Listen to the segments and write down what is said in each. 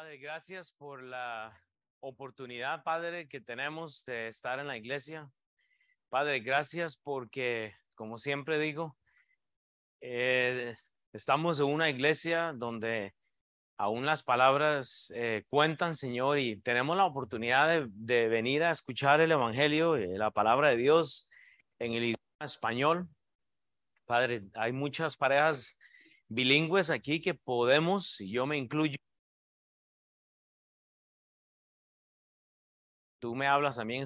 Padre, gracias por la oportunidad, Padre, que tenemos de estar en la iglesia. Padre, gracias porque, como siempre digo, eh, estamos en una iglesia donde aún las palabras eh, cuentan, Señor, y tenemos la oportunidad de, de venir a escuchar el Evangelio, eh, la palabra de Dios en el idioma español. Padre, hay muchas parejas bilingües aquí que podemos, y yo me incluyo, tú me hablas también.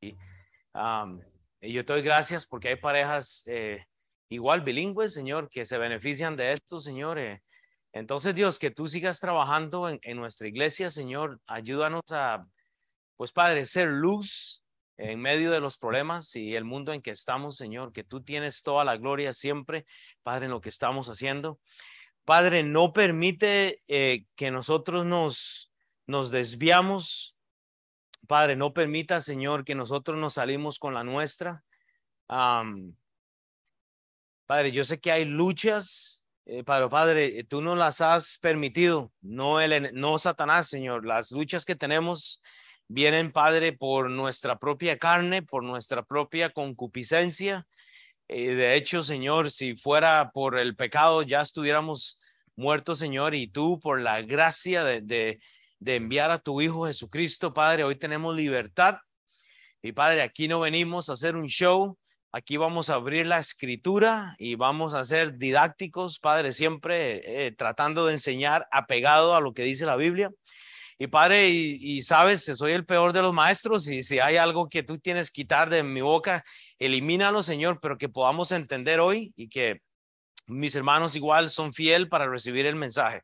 Y, y yo te doy gracias porque hay parejas eh, igual bilingües, Señor, que se benefician de esto, Señor. Eh. Entonces, Dios, que tú sigas trabajando en, en, nuestra iglesia, Señor. Ayúdanos a, pues, Padre, ser luz en medio de los problemas y el mundo en que estamos, Señor. Que tú tienes toda la gloria siempre, Padre, en lo que estamos haciendo. Padre, no permite eh, que nosotros nos, nos desviamos Padre, no permita, Señor, que nosotros nos salimos con la nuestra. padre, yo sé que hay luchas, eh, pero Padre, tú no las has permitido, no, el, no Satanás, Señor. Las luchas que tenemos vienen, Padre, por nuestra propia carne, por nuestra propia concupiscencia. Eh, de hecho, Señor, si fuera por el pecado, ya estuviéramos muertos, Señor, y tú por la gracia de, de de enviar a tu Hijo Jesucristo, Padre. Hoy tenemos libertad. Y Padre, aquí no venimos a hacer un show, aquí vamos a abrir la escritura y vamos a ser didácticos, Padre, siempre eh, tratando de enseñar apegado a lo que dice la Biblia. Y Padre, y, y, sabes, soy el peor de los maestros y si hay algo que tú tienes que quitar de mi boca, elimínalo, Señor, pero que podamos entender hoy y que mis hermanos igual son fiel para recibir el mensaje.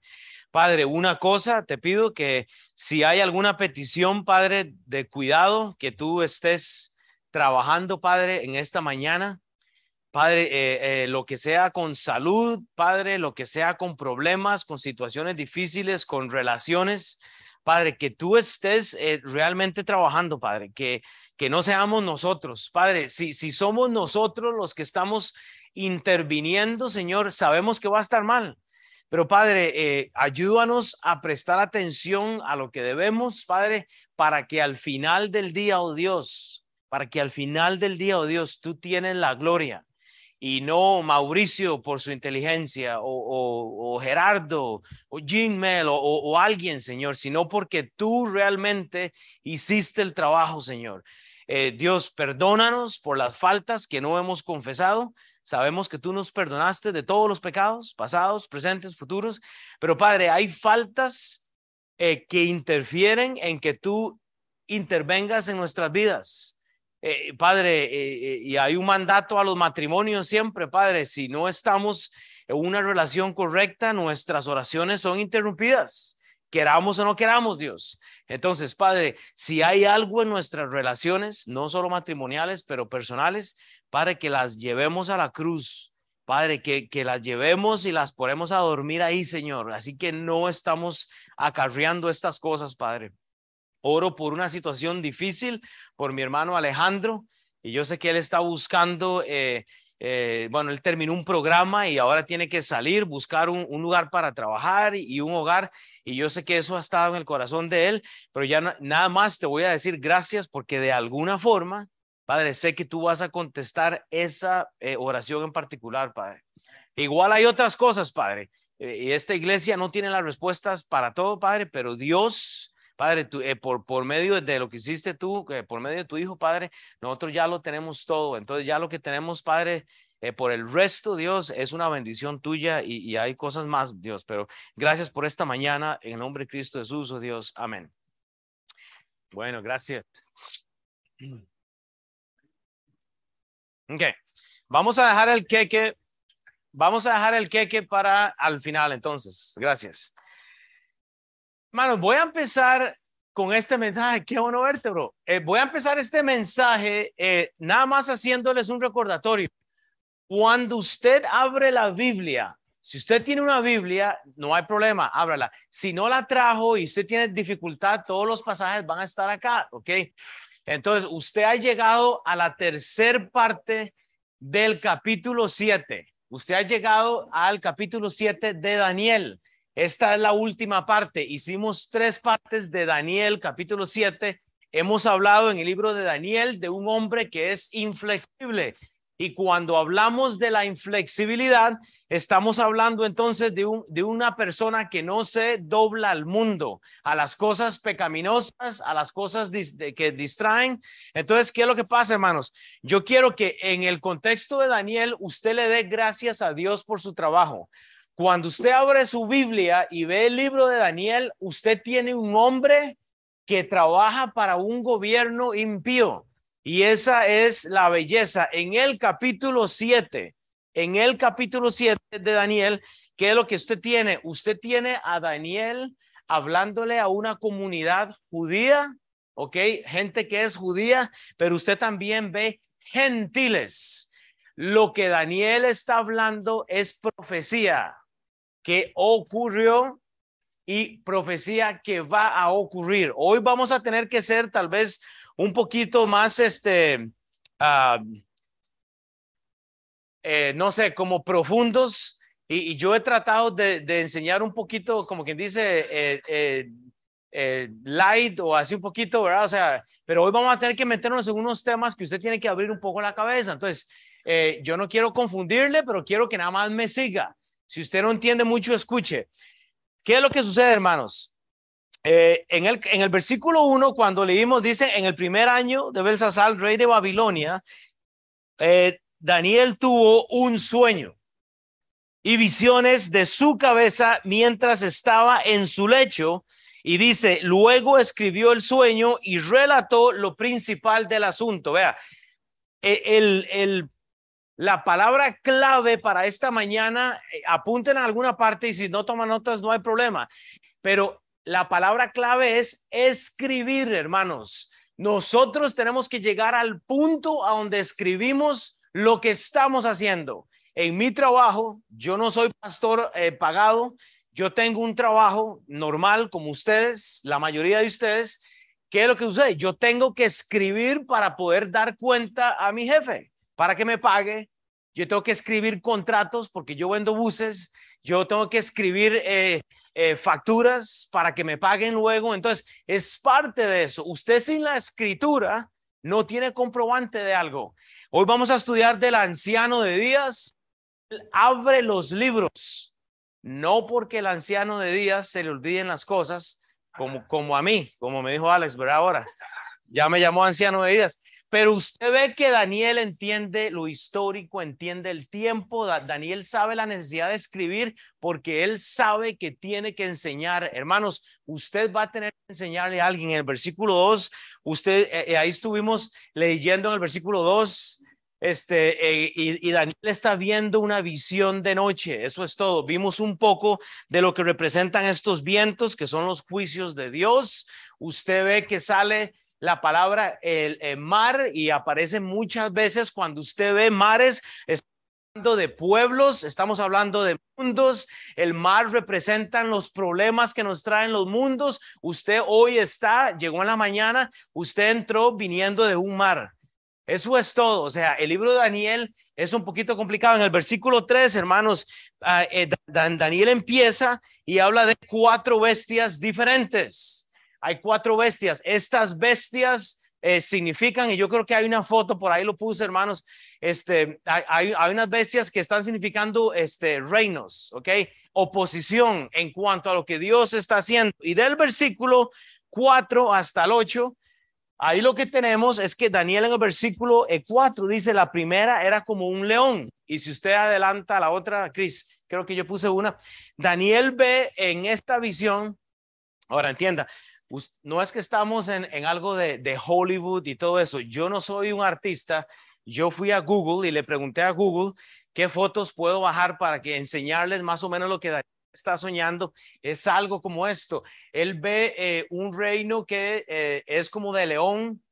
Padre, una cosa, te pido que si hay alguna petición, Padre, de cuidado, que tú estés trabajando, Padre, en esta mañana. Padre, eh, eh, lo que sea con salud, Padre, lo que sea con problemas, con situaciones difíciles, con relaciones, Padre, que tú estés eh, realmente trabajando, Padre, que, que no seamos nosotros, Padre, si, si somos nosotros los que estamos interviniendo, Señor, sabemos que va a estar mal. Pero Padre, eh, ayúdanos a prestar atención a lo que debemos, Padre, para que al final del día, oh Dios, para que al final del día, oh Dios, tú tienes la gloria y no Mauricio por su inteligencia o, Gerardo o Jim Mel o, o, alguien, Señor, sino porque tú realmente hiciste el trabajo, Señor. Eh, Dios, perdónanos por las faltas que no hemos confesado, Sabemos que tú nos perdonaste de todos los pecados, pasados, presentes, futuros, pero Padre, hay faltas eh, que interfieren en que tú intervengas en nuestras vidas. Eh, padre, eh, y hay un mandato a los matrimonios siempre, Padre, si no estamos en una relación correcta, nuestras oraciones son interrumpidas queramos o no queramos, Dios. Entonces, Padre, si hay algo en nuestras relaciones, no solo matrimoniales, pero personales, Padre, que las llevemos a la cruz. Padre, que, que las llevemos y las ponemos a dormir ahí, Señor. Así que no estamos acarreando estas cosas, Padre. Oro por una situación difícil, por mi hermano Alejandro, y yo sé que él está buscando eh, eh, bueno, él terminó un programa y ahora tiene que salir, buscar un, lugar para trabajar y, un hogar. Y yo sé que eso ha estado en el corazón de él, pero ya nada más te voy a decir gracias porque de alguna forma, Padre, sé que tú vas a contestar esa eh, oración en particular, Padre. Igual hay otras cosas, Padre. Eh, y esta iglesia no tiene las respuestas para todo, Padre, pero Dios Padre, tú, eh, por, por medio de lo que hiciste tú, por medio de tu Hijo, Padre, nosotros ya lo tenemos todo. Entonces ya lo que tenemos, Padre, por el resto, Dios, es una bendición tuya y, y, hay cosas más, Dios. Pero gracias por esta mañana, en nombre de Cristo Jesús, oh Dios. Amén. Bueno, gracias. Ok, vamos a dejar el queque, vamos a dejar el queque para al final, entonces. Gracias. Mano, voy a empezar con este mensaje. Qué bueno verte, bro. Eh, voy a empezar este mensaje eh, nada más haciéndoles un recordatorio. Cuando usted abre la Biblia, si usted tiene una Biblia, no hay problema, ábrala. Si no la trajo y usted tiene dificultad, todos los pasajes van a estar acá, ¿ok? Entonces, usted ha llegado a la tercer parte del capítulo 7. Usted ha llegado al capítulo 7 de Daniel. Esta es la última parte. Hicimos tres partes de Daniel, capítulo 7. Hemos hablado en el libro de Daniel de un hombre que es inflexible. Y cuando hablamos de la inflexibilidad, estamos hablando entonces de, un, de una persona que no se dobla al mundo, a las cosas pecaminosas, a las cosas que distraen. Entonces, ¿qué es lo que pasa, hermanos? Yo quiero que en el contexto de Daniel, usted le dé gracias a Dios por su trabajo. Cuando usted abre su Biblia y ve el libro de Daniel, usted tiene un hombre que trabaja para un gobierno impío. Y esa es la belleza. En el capítulo 7, en el capítulo 7 de Daniel, ¿qué es lo que usted tiene? Usted tiene a Daniel hablándole a una comunidad judía, ¿ok? Gente que es judía, pero usted también ve gentiles. Lo que Daniel está hablando es profecía que ocurrió y profecía que va a ocurrir. Hoy vamos a tener que ser tal vez un poquito más, este, eh, no sé, como profundos. Y, yo he tratado de, enseñar un poquito, como quien dice, eh, eh, light o así un poquito, ¿verdad? O sea, pero hoy vamos a tener que meternos en unos temas que usted tiene que abrir un poco la cabeza. Entonces, yo no quiero confundirle, pero quiero que nada más me siga. Si usted no entiende mucho, escuche. ¿Qué es lo que sucede, hermanos? Eh, en, el, en el versículo 1, cuando leímos, dice, en el primer año de Belsasar, rey de Babilonia, eh, Daniel tuvo un sueño y visiones de su cabeza mientras estaba en su lecho. Y dice, luego escribió el sueño y relató lo principal del asunto. Vea, e, el, el la palabra clave para esta mañana, eh, apunten a alguna parte y si no toman notas no hay problema, pero la palabra clave es escribir, hermanos. Nosotros tenemos que llegar al punto a donde escribimos lo que estamos haciendo. En mi trabajo, yo no soy pastor eh, pagado, yo tengo un trabajo normal como ustedes, la mayoría de ustedes. ¿Qué es lo que sucede? Yo tengo que escribir para poder dar cuenta a mi jefe para que me pague. Yo tengo que escribir contratos porque yo vendo buses. Yo tengo que escribir eh, eh, facturas para que me paguen luego. Entonces, es parte de eso. Usted sin la escritura no tiene comprobante de algo. Hoy vamos a estudiar del anciano de días. abre los libros, no porque el anciano de días se le olviden las cosas, como, como a mí, como me dijo Alex, ¿verdad? Ahora, ya me llamó anciano de días. Pero usted ve que Daniel entiende lo histórico, entiende el tiempo. Daniel sabe la necesidad de escribir porque él sabe que tiene que enseñar. Hermanos, usted va a tener que enseñarle a alguien. En el versículo 2, usted, eh, eh, ahí estuvimos leyendo en el versículo 2, este, eh, y, y, Daniel está viendo una visión de noche. Eso es todo. Vimos un poco de lo que representan estos vientos, que son los juicios de Dios. Usted ve que sale la palabra el, mar y aparece muchas veces cuando usted ve mares. Hablando de pueblos, estamos hablando de mundos. El mar representan los problemas que nos traen los mundos. Usted hoy está, llegó en la mañana, usted entró viniendo de un mar. Eso es todo. O sea, el libro de Daniel es un poquito complicado. En el versículo 3, hermanos, ah, eh, Daniel empieza y habla de cuatro bestias diferentes hay cuatro bestias. Estas bestias eh, significan, y yo creo que hay una foto, por ahí lo puse, hermanos, este, hay, hay, unas bestias que están significando este, reinos, ¿ok? Oposición en cuanto a lo que Dios está haciendo. Y del versículo 4 hasta el 8, ahí lo que tenemos es que Daniel en el versículo 4 dice, la primera era como un león. Y si usted adelanta la otra, Cris, creo que yo puse una, Daniel ve en esta visión, ahora entienda, no es que estamos en, algo de, Hollywood y todo eso. Yo no soy un artista. Yo fui a Google y le pregunté a Google qué fotos puedo bajar para que enseñarles más o menos lo que está soñando. Es algo como esto. Él ve eh, un reino que eh, es como de león,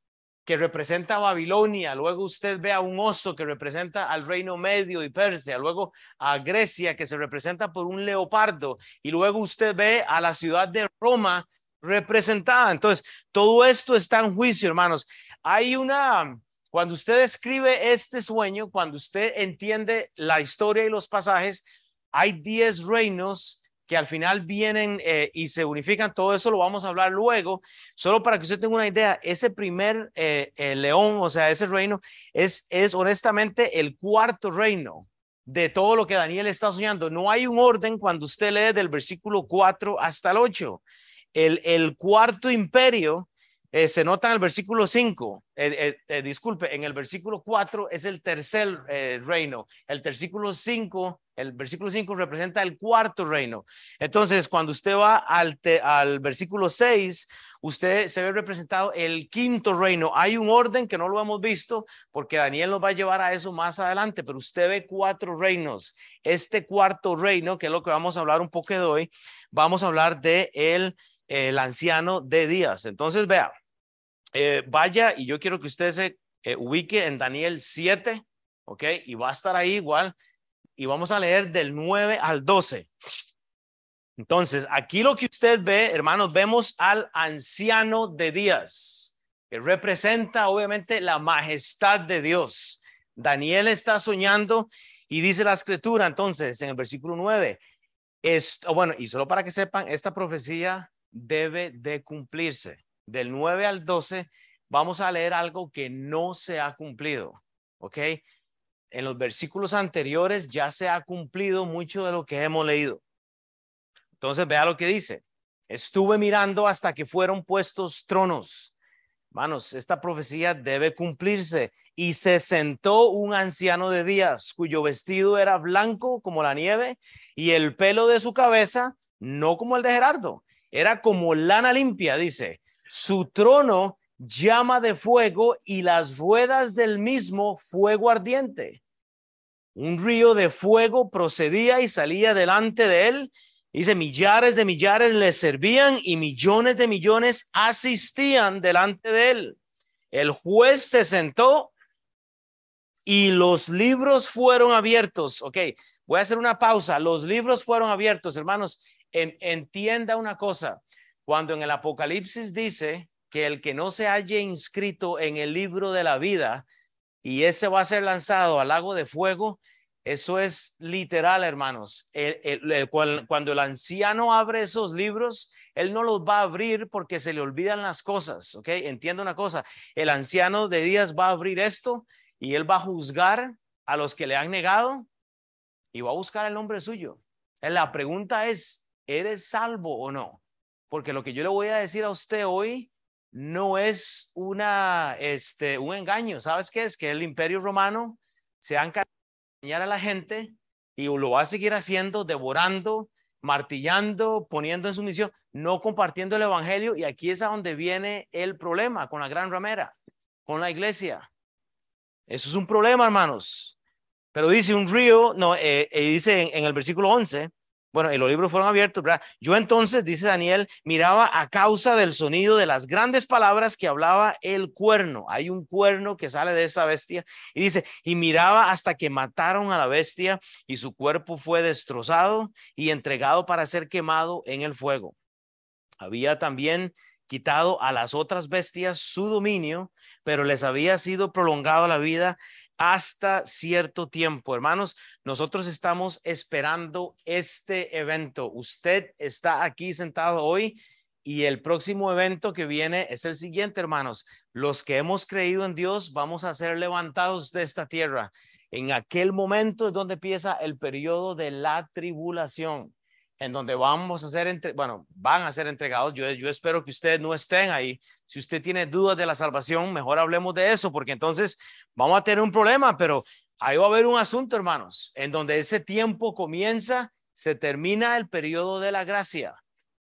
que representa a Babilonia, luego usted ve a un oso que representa al reino medio y Persia, luego a Grecia que se representa por un leopardo y luego usted ve a la ciudad de Roma representada. Entonces, todo esto está en juicio, hermanos. Hay una, cuando usted escribe este sueño, cuando usted entiende la historia y los pasajes, hay diez reinos que al final vienen eh, y se unifican, todo eso lo vamos a hablar luego, solo para que usted tenga una idea, ese primer eh, león, o sea, ese reino, es, es honestamente el cuarto reino de todo lo que Daniel está soñando. No hay un orden cuando usted lee del versículo 4 hasta el 8. El, cuarto imperio eh, se nota en el versículo 5, eh, eh, disculpe, en el versículo 4 es el tercer reino, el versículo 5, el versículo 5 representa el cuarto reino. Entonces, cuando usted va al, al versículo 6, usted se ve representado el quinto reino. Hay un orden que no lo hemos visto porque Daniel nos va a llevar a eso más adelante, pero usted ve cuatro reinos. Este cuarto reino, que es lo que vamos a hablar un poco de hoy, vamos a hablar de el el anciano de días. Entonces, vea, eh, vaya y yo quiero que usted se eh, ubique en Daniel 7, ¿ok? Y va a estar ahí igual. Y vamos a leer del 9 al 12. Entonces, aquí lo que usted ve, hermanos, vemos al anciano de días, que representa obviamente la majestad de Dios. Daniel está soñando y dice la escritura, entonces, en el versículo 9, esto, bueno, y solo para que sepan, esta profecía debe de cumplirse. Del 9 al 12 vamos a leer algo que no se ha cumplido, ¿ok? En los versículos anteriores ya se ha cumplido mucho de lo que hemos leído. Entonces vea lo que dice. Estuve mirando hasta que fueron puestos tronos. Manos, esta profecía debe cumplirse. Y se sentó un anciano de días, cuyo vestido era blanco como la nieve, y el pelo de su cabeza no como el de Gerardo, era como lana limpia, dice. Su trono llama de fuego y las ruedas del mismo fuego ardiente. Un río de fuego procedía y salía delante de él. Dice, millares de millares le servían y millones de millones asistían delante de él. El juez se sentó y los libros fueron abiertos. Ok, voy a hacer una pausa. Los libros fueron abiertos, hermanos entienda una cosa, cuando en el Apocalipsis dice que el que no se haya inscrito en el libro de la vida y ese va a ser lanzado al lago de fuego, eso es literal, hermanos. cuando el anciano abre esos libros, él no los va a abrir porque se le olvidan las cosas, ¿ok? Entiendo una cosa, el anciano de días va a abrir esto y él va a juzgar a los que le han negado y va a buscar el nombre suyo. La pregunta es, ¿eres salvo o no? Porque lo que yo le voy a decir a usted hoy no es una, este, un engaño. ¿Sabes qué es? Que el imperio romano se ha encargado de a la gente y lo va a seguir haciendo, devorando, martillando, poniendo en sumisión, no compartiendo el evangelio. Y aquí es a donde viene el problema con la gran ramera, con la iglesia. Eso es un problema, hermanos. Pero dice un río, no, eh, eh, dice en, en, el versículo 11, bueno, y los libros fueron abiertos, ¿verdad? Yo entonces, dice Daniel, miraba a causa del sonido de las grandes palabras que hablaba el cuerno. Hay un cuerno que sale de esa bestia y dice, y miraba hasta que mataron a la bestia y su cuerpo fue destrozado y entregado para ser quemado en el fuego. Había también quitado a las otras bestias su dominio, pero les había sido prolongado la vida hasta cierto tiempo. Hermanos, nosotros estamos esperando este evento. Usted está aquí sentado hoy y el próximo evento que viene es el siguiente, hermanos. Los que hemos creído en Dios vamos a ser levantados de esta tierra. En aquel momento es donde empieza el periodo de la tribulación en donde vamos a ser, entre, bueno, van a ser entregados. Yo, yo espero que ustedes no estén ahí. Si usted tiene dudas de la salvación, mejor hablemos de eso, porque entonces vamos a tener un problema, pero ahí va a haber un asunto, hermanos, en donde ese tiempo comienza, se termina el periodo de la gracia.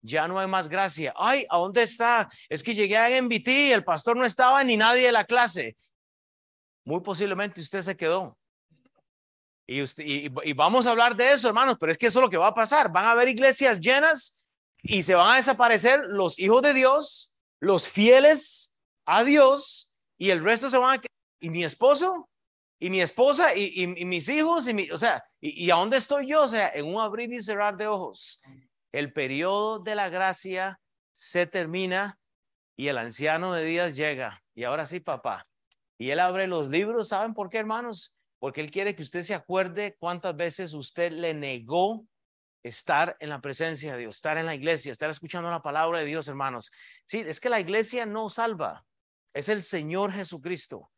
Ya no hay más gracia. Ay, ¿a dónde está? Es que llegué a MBT, el pastor no estaba ni nadie de la clase. Muy posiblemente usted se quedó. Y, y, vamos a hablar de eso, hermanos, pero es que eso es lo que va a pasar. Van a haber iglesias llenas y se van a desaparecer los hijos de Dios, los fieles a Dios, y el resto se van a. ¿Y mi esposo? ¿Y mi esposa? ¿Y, mis hijos? Y mi, o sea, ¿y, a dónde estoy yo? O sea, en un abrir y cerrar de ojos. El periodo de la gracia se termina y el anciano de días llega. Y ahora sí, papá. Y él abre los libros. ¿Saben por qué, hermanos? Porque Él quiere que usted se acuerde cuántas veces usted le negó estar en la presencia de Dios, estar en la iglesia, estar escuchando la palabra de Dios, hermanos. Sí, es que la iglesia no salva, es el Señor Jesucristo.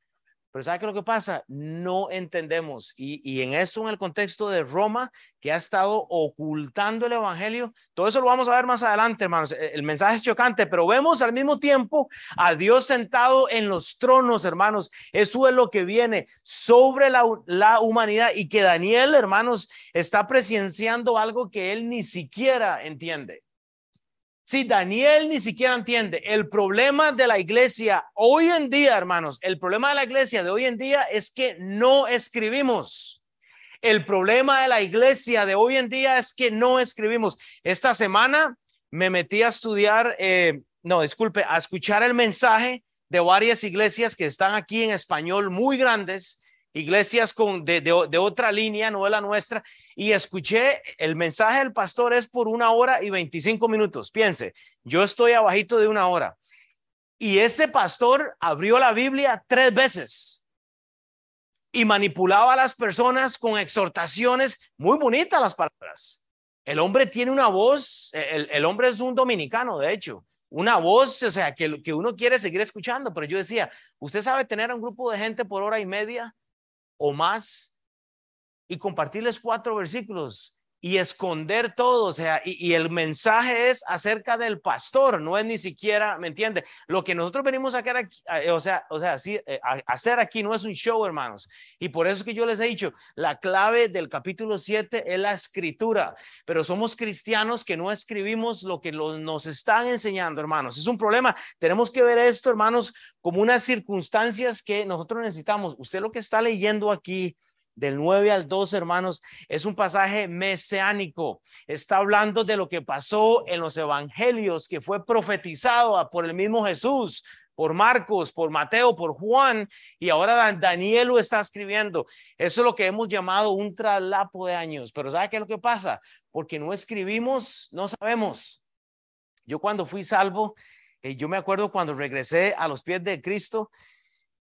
Pero ¿sabe qué es lo que pasa? No entendemos. Y, y, en eso, en el contexto de Roma, que ha estado ocultando el Evangelio, todo eso lo vamos a ver más adelante, hermanos. E, el mensaje es chocante, pero vemos al mismo tiempo a Dios sentado en los tronos, hermanos. Eso es lo que viene sobre la, la humanidad y que Daniel, hermanos, está presenciando algo que él ni siquiera entiende. Si Daniel ni siquiera entiende el problema de la iglesia hoy en día, hermanos, el problema de la iglesia de hoy en día es que no escribimos. El problema de la iglesia de hoy en día es que no escribimos. Esta semana me metí a estudiar, eh, no, disculpe, a escuchar el mensaje de varias iglesias que están aquí en español muy grandes, iglesias con, de, de otra línea, no de la nuestra, y escuché el mensaje del pastor es por una hora y 25 minutos. Piense, yo estoy abajito de una hora. Y ese pastor abrió la Biblia tres veces y manipulaba a las personas con exhortaciones muy bonitas las palabras. El hombre tiene una voz, el, el hombre es un dominicano, de hecho, una voz, o sea, que, que uno quiere seguir escuchando, pero yo decía, ¿usted sabe tener un grupo de gente por hora y media o más y compartirles cuatro versículos y esconder todo, o sea, y, el mensaje es acerca del pastor, no es ni siquiera, ¿me entiende? Lo que nosotros venimos a hacer aquí, o sea, o sea, sí, eh, hacer aquí no es un show, hermanos, y por eso es que yo les he dicho, la clave del capítulo 7 es la escritura, pero somos cristianos que no escribimos lo que nos están enseñando, hermanos, es un problema, tenemos que ver esto, hermanos, como unas circunstancias que nosotros necesitamos. Usted lo que está leyendo aquí del 9 al 12, hermanos, es un pasaje mesiánico. Está hablando de lo que pasó en los evangelios, que fue profetizado por el mismo Jesús, por Marcos, por Mateo, por Juan, y ahora Daniel lo está escribiendo. Eso es lo que hemos llamado un traslapo de años. Pero ¿sabe qué es lo que pasa? Porque no escribimos, no sabemos. Yo cuando fui salvo, eh, yo me acuerdo cuando regresé a los pies de Cristo,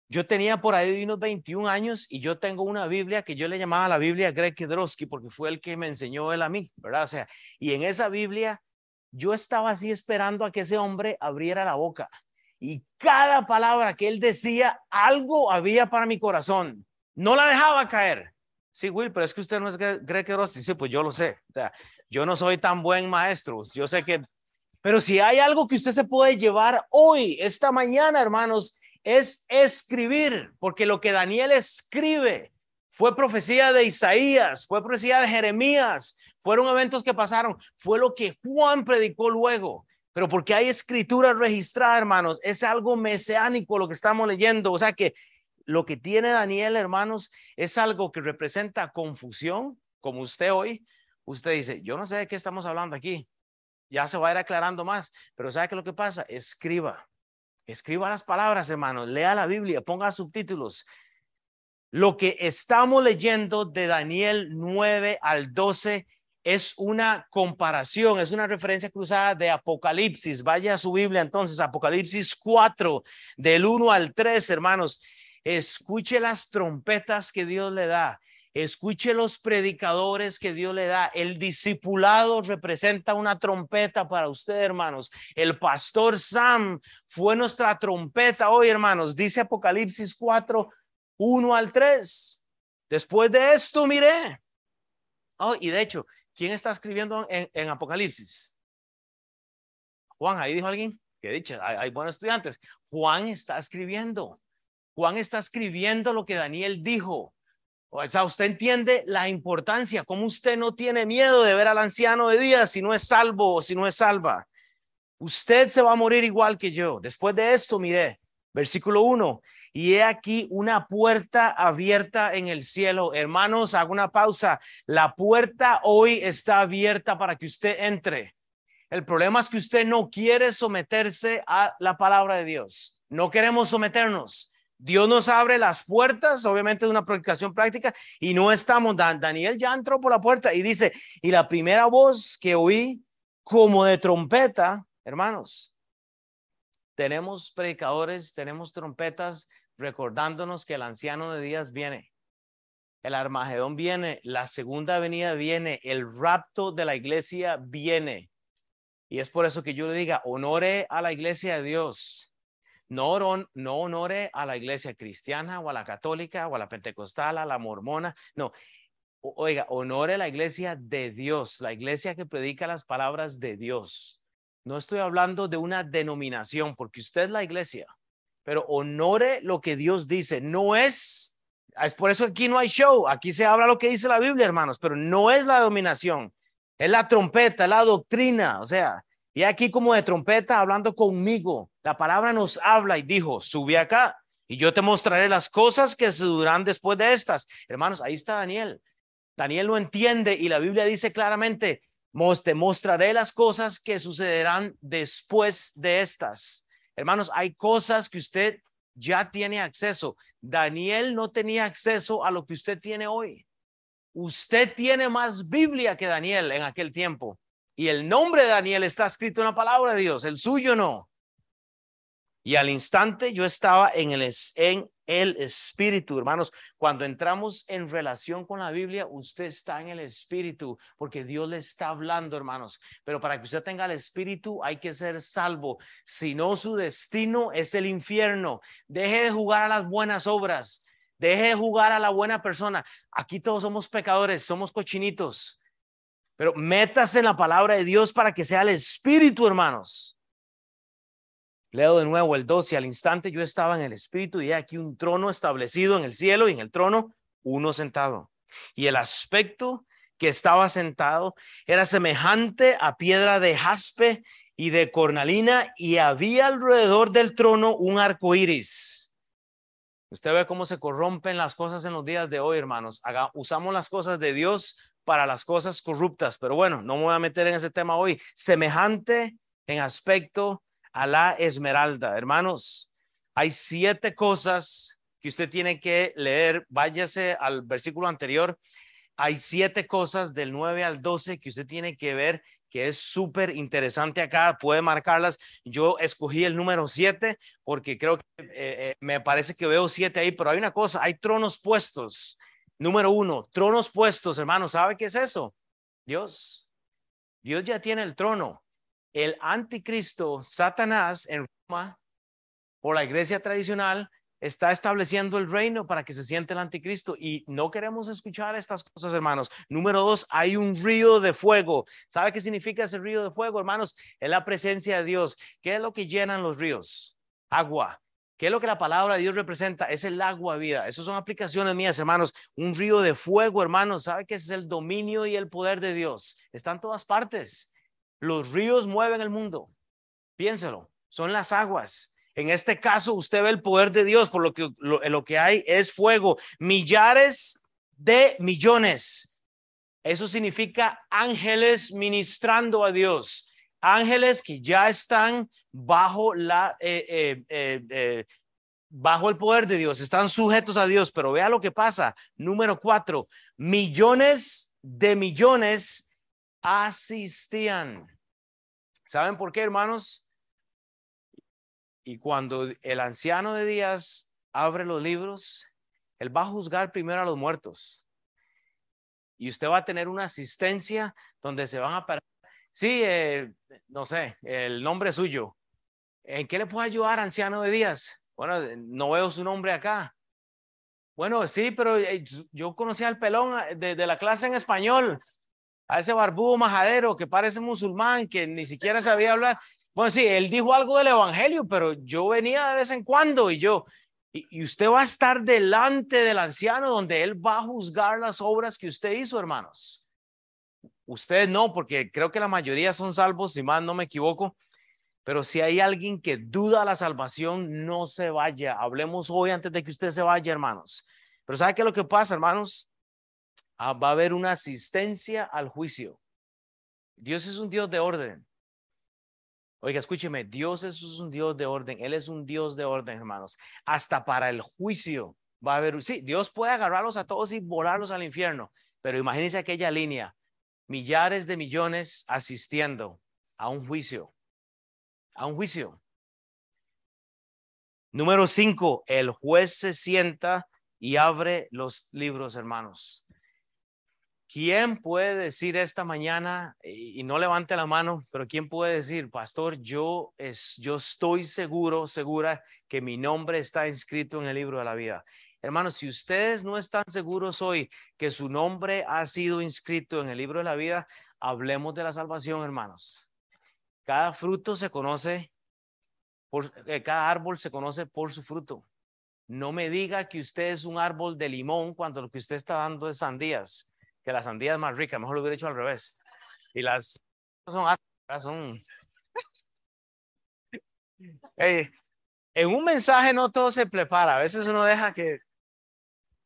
yo tenía por ahí unos 21 años y yo tengo una Biblia que yo le llamaba la Biblia Greg Kedrowski porque fue el que me enseñó él a mí, ¿verdad? O sea, y en esa Biblia yo estaba así esperando a que ese hombre abriera la boca y cada palabra que él decía, algo había para mi corazón. No la dejaba caer. Sí, Will, pero es que usted no es Greg Kedrowski. Sí, pues yo lo sé. O sea, yo no soy tan buen maestro. Yo sé que... Pero si hay algo que usted se puede llevar hoy, esta mañana, hermanos, es escribir, porque lo que Daniel escribe fue profecía de Isaías, fue profecía de Jeremías, fueron eventos que pasaron, fue lo que Juan predicó luego. Pero porque hay escritura registrada, hermanos, es algo mesiánico lo que estamos leyendo. O sea que lo que tiene Daniel, hermanos, es algo que representa confusión, como usted hoy. Usted dice, yo no sé de qué estamos hablando aquí. Ya se va a ir aclarando más, pero ¿sabe qué es lo que pasa? Escriba Escriba las palabras, hermanos. Lea la Biblia, ponga subtítulos. Lo que estamos leyendo de Daniel 9 al 12 es una comparación, es una referencia cruzada de Apocalipsis. Vaya a su Biblia entonces, Apocalipsis 4, del 1 al 3, hermanos. Escuche las trompetas que Dios le da. Escuche los predicadores que Dios le da. El discipulado representa una trompeta para usted, hermanos. El pastor Sam fue nuestra trompeta hoy, hermanos. Dice Apocalipsis 4, 1 al 3. Después de esto, mire. Oh, y de hecho, ¿quién está escribiendo en, Apocalipsis? Juan, ahí dijo alguien. Que dicho, hay buenos estudiantes. Juan está escribiendo. Juan está escribiendo lo que Daniel dijo. O sea, usted entiende la importancia, cómo usted no tiene miedo de ver al anciano de día si no es salvo o si no es salva. Usted se va a morir igual que yo. Después de esto, mire, versículo 1. Y he aquí una puerta abierta en el cielo. Hermanos, hago una pausa. La puerta hoy está abierta para que usted entre. El problema es que usted no quiere someterse a la palabra de Dios. No queremos someternos. Dios nos abre las puertas, obviamente es una predicación práctica, y no estamos, Daniel ya entró por la puerta y dice, y la primera voz que oí como de trompeta, hermanos, tenemos predicadores, tenemos trompetas recordándonos que el anciano de días viene. el Armagedón viene, la segunda venida viene, el rapto de la iglesia viene. Y es por eso que yo le diga, honore a la iglesia de Dios. No, no honore a la iglesia cristiana o a la católica o a la pentecostal, a la mormona. No, oiga, honore a la iglesia de Dios, la iglesia que predica las palabras de Dios. No estoy hablando de una denominación, porque usted es la iglesia, pero honore lo que Dios dice. No es es por eso aquí no hay show, aquí se habla lo que dice la Biblia, hermanos, pero no es la dominación, es la trompeta, la doctrina, o sea, y aquí como de trompeta hablando conmigo, la palabra nos habla y dijo, sube acá y yo te mostraré las cosas que se duran después de estas. Hermanos, ahí está Daniel. Daniel no entiende y la Biblia dice claramente, te mostraré las cosas que sucederán después de estas. Hermanos, hay cosas que usted ya tiene acceso. Daniel no tenía acceso a lo que usted tiene hoy. Usted tiene más Biblia que Daniel en aquel tiempo. Y el nombre de Daniel está escrito en la palabra de Dios, el suyo no. Y al instante yo estaba en el, en el Espíritu, hermanos. Cuando entramos en relación con la Biblia, usted está en el Espíritu, porque Dios le está hablando, hermanos. Pero para que usted tenga el Espíritu, hay que ser salvo. Si no, su destino es el infierno. Deje de jugar a las buenas obras. Deje de jugar a la buena persona. Aquí todos somos pecadores, somos cochinitos. Pero métase en la palabra de Dios para que sea el Espíritu, hermanos Leo de nuevo el 12. Al instante yo estaba en el espíritu y aquí un trono establecido en el cielo y en el trono uno sentado. Y el aspecto que estaba sentado era semejante a piedra de jaspe y de cornalina y había alrededor del trono un arco iris. Usted ve cómo se corrompen las cosas en los días de hoy, hermanos. usamos las cosas de Dios para las cosas corruptas, pero bueno, no me voy a meter en ese tema hoy. Semejante en aspecto a la esmeralda. Hermanos, hay siete cosas que usted tiene que leer. Váyase al versículo anterior. Hay siete cosas del 9 al 12 que usted tiene que ver que es súper interesante acá, puede marcarlas. Yo escogí el número siete porque creo que eh, eh, me parece que veo siete ahí, pero hay una cosa, hay tronos puestos. Número uno, tronos puestos, hermanos, ¿sabe qué es eso? Dios. Dios ya tiene el trono el anticristo, Satanás, en Roma, por la iglesia tradicional, está estableciendo el reino para que se siente el anticristo y no queremos escuchar estas cosas, hermanos. Número dos, hay un río de fuego. ¿Sabe qué significa ese río de fuego, hermanos? Es la presencia de Dios. ¿Qué es lo que llenan los ríos? Agua. ¿Qué es lo que la palabra de Dios representa? Es el agua vida. Esas son aplicaciones mías, hermanos. Un río de fuego, hermanos. ¿Sabe qué es el dominio y el poder de Dios? Está en todas partes. Los ríos mueven el mundo. Piénselo, son las aguas. En este caso, usted ve el poder de Dios, por lo que lo, que hay es fuego, millares de millones. Eso significa ángeles ministrando a Dios, ángeles que ya están bajo la eh, eh, eh, bajo el poder de Dios, están sujetos a Dios. Pero vea lo que pasa. Número cuatro, millones de millones asistían. ¿Saben por qué, hermanos? Y cuando el anciano de días abre los libros, él va a juzgar primero a los muertos. Y usted va a tener una asistencia donde se van a parar. Sí, eh, no sé, el nombre suyo. ¿En qué le puedo ayudar, anciano de días? Bueno, no veo su nombre acá. Bueno, sí, pero eh, yo conocí al pelón eh, de, de la clase en español a ese barbudo majadero que parece musulmán, que ni siquiera sabía hablar. Bueno, sí, él dijo algo del evangelio, pero yo venía de vez en cuando y yo, y, usted va a estar delante del anciano donde él va a juzgar las obras que usted hizo, hermanos. Usted no, porque creo que la mayoría son salvos, si más no me equivoco. Pero si hay alguien que duda la salvación, no se vaya. Hablemos hoy antes de que usted se vaya, hermanos. Pero ¿sabe qué es lo que pasa, hermanos? Ah, va a haber una asistencia al juicio. Dios es un Dios de orden. Oiga, escúcheme, Dios es un Dios de orden. Él es un Dios de orden, hermanos. Hasta para el juicio va a haber, sí, Dios puede agarrarlos a todos y volarlos al infierno, pero imagínense aquella línea, millares de millones asistiendo a un juicio, a un juicio. Número cinco, el juez se sienta y abre los libros, hermanos. ¿Quién puede decir esta mañana, y no levante la mano, pero quién puede decir, pastor, yo, es, yo estoy seguro, segura que mi nombre está inscrito en el libro de la vida? Hermanos, si ustedes no están seguros hoy que su nombre ha sido inscrito en el libro de la vida, hablemos de la salvación, hermanos. Cada fruto se conoce, por, eh, cada árbol se conoce por su fruto. No me diga que usted es un árbol de limón cuando lo que usted está dando es sandías que la sandía es más rica, mejor lo hubiera hecho al revés. Y las son, son... en un mensaje no todo se prepara, a veces uno deja que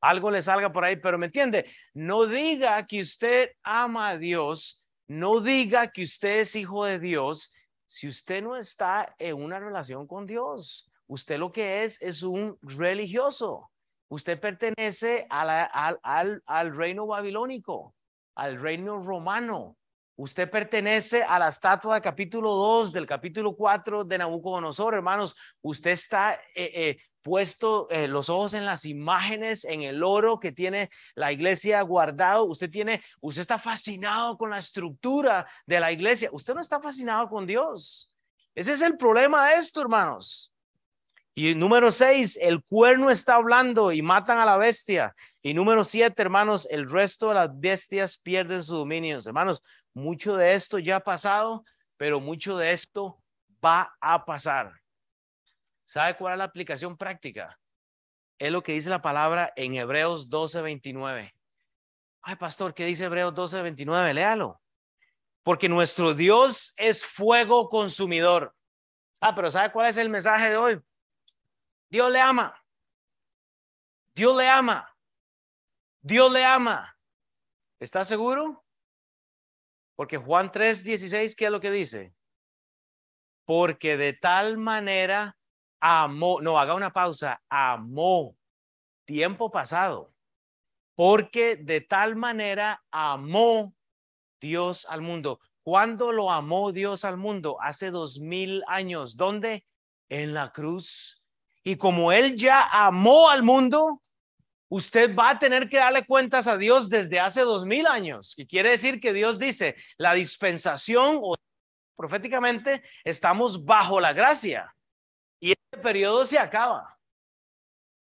algo le salga por ahí, pero me entiende, no diga que usted ama a Dios, no diga que usted es hijo de Dios si usted no está en una relación con Dios. Usted lo que es es un religioso. Usted pertenece al, reino babilónico, al reino romano. Usted pertenece a la estatua del capítulo 2 del capítulo 4 de Nabucodonosor, hermanos. Usted está eh, eh, puesto eh, los ojos en las imágenes, en el oro que tiene la iglesia guardado. Usted tiene, usted está fascinado con la estructura de la iglesia. Usted no está fascinado con Dios. Ese es el problema de esto, hermanos. Y número seis, el cuerno está hablando y matan a la bestia. Y número siete, hermanos, el resto de las bestias pierden su dominio. Hermanos, mucho de esto ya ha pasado, pero mucho de esto va a pasar. ¿Sabe cuál es la aplicación práctica? Es lo que dice la palabra en Hebreos 12:29. Ay, pastor, ¿qué dice Hebreos 12:29? Léalo. Porque nuestro Dios es fuego consumidor. Ah, pero ¿sabe cuál es el mensaje de hoy? Dios le ama. Dios le ama. Dios le ama. ¿Está seguro? Porque Juan 3:16, ¿qué es lo que dice? Porque de tal manera amó, no, haga una pausa, amó tiempo pasado. Porque de tal manera amó Dios al mundo. ¿Cuándo lo amó Dios al mundo? Hace dos mil años. ¿Dónde? En la cruz y como Él ya amó al mundo, usted va a tener que darle cuentas a Dios desde hace dos mil años. Y quiere decir que Dios dice, la dispensación o proféticamente estamos bajo la gracia. Y este periodo se acaba.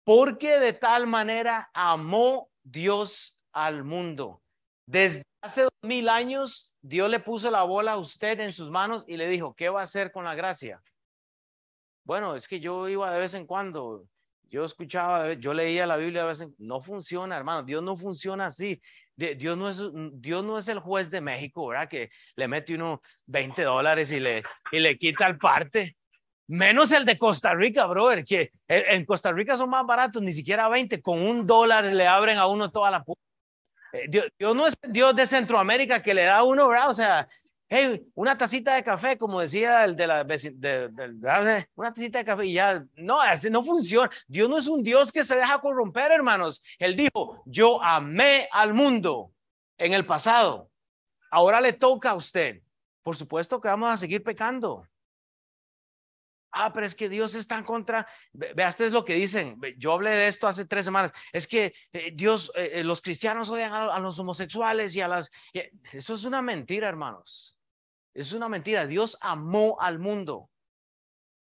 Porque de tal manera amó Dios al mundo. Desde hace mil años, Dios le puso la bola a usted en sus manos y le dijo, ¿qué va a hacer con la gracia? Bueno, es que yo iba de vez en cuando, yo escuchaba, yo leía la Biblia a veces, no funciona, hermano, Dios no funciona así. Dios no, es, Dios no es el juez de México, ¿verdad? Que le mete uno 20 dólares y le, y le quita el parte. Menos el de Costa Rica, brother, que en Costa Rica son más baratos, ni siquiera 20, con un dólar le abren a uno toda la eh, Dios, Dios, no es Dios de Centroamérica que le da a uno, ¿verdad? O sea, hey, una tacita de café, como decía el de la de, una tacita de café y ya, no, no funciona. Dios no es un Dios que se deja corromper, hermanos. Él dijo, yo amé al mundo en el pasado. Ahora le toca a usted. Por supuesto que vamos a seguir pecando. Ah, pero es que Dios está en contra. Vea, este es lo que dicen. Yo hablé de esto hace tres semanas. Es que eh, Dios, eh, eh, los cristianos odian a, a, los homosexuales y a las... Eso es una mentira, hermanos. Es una mentira. Dios amó al mundo.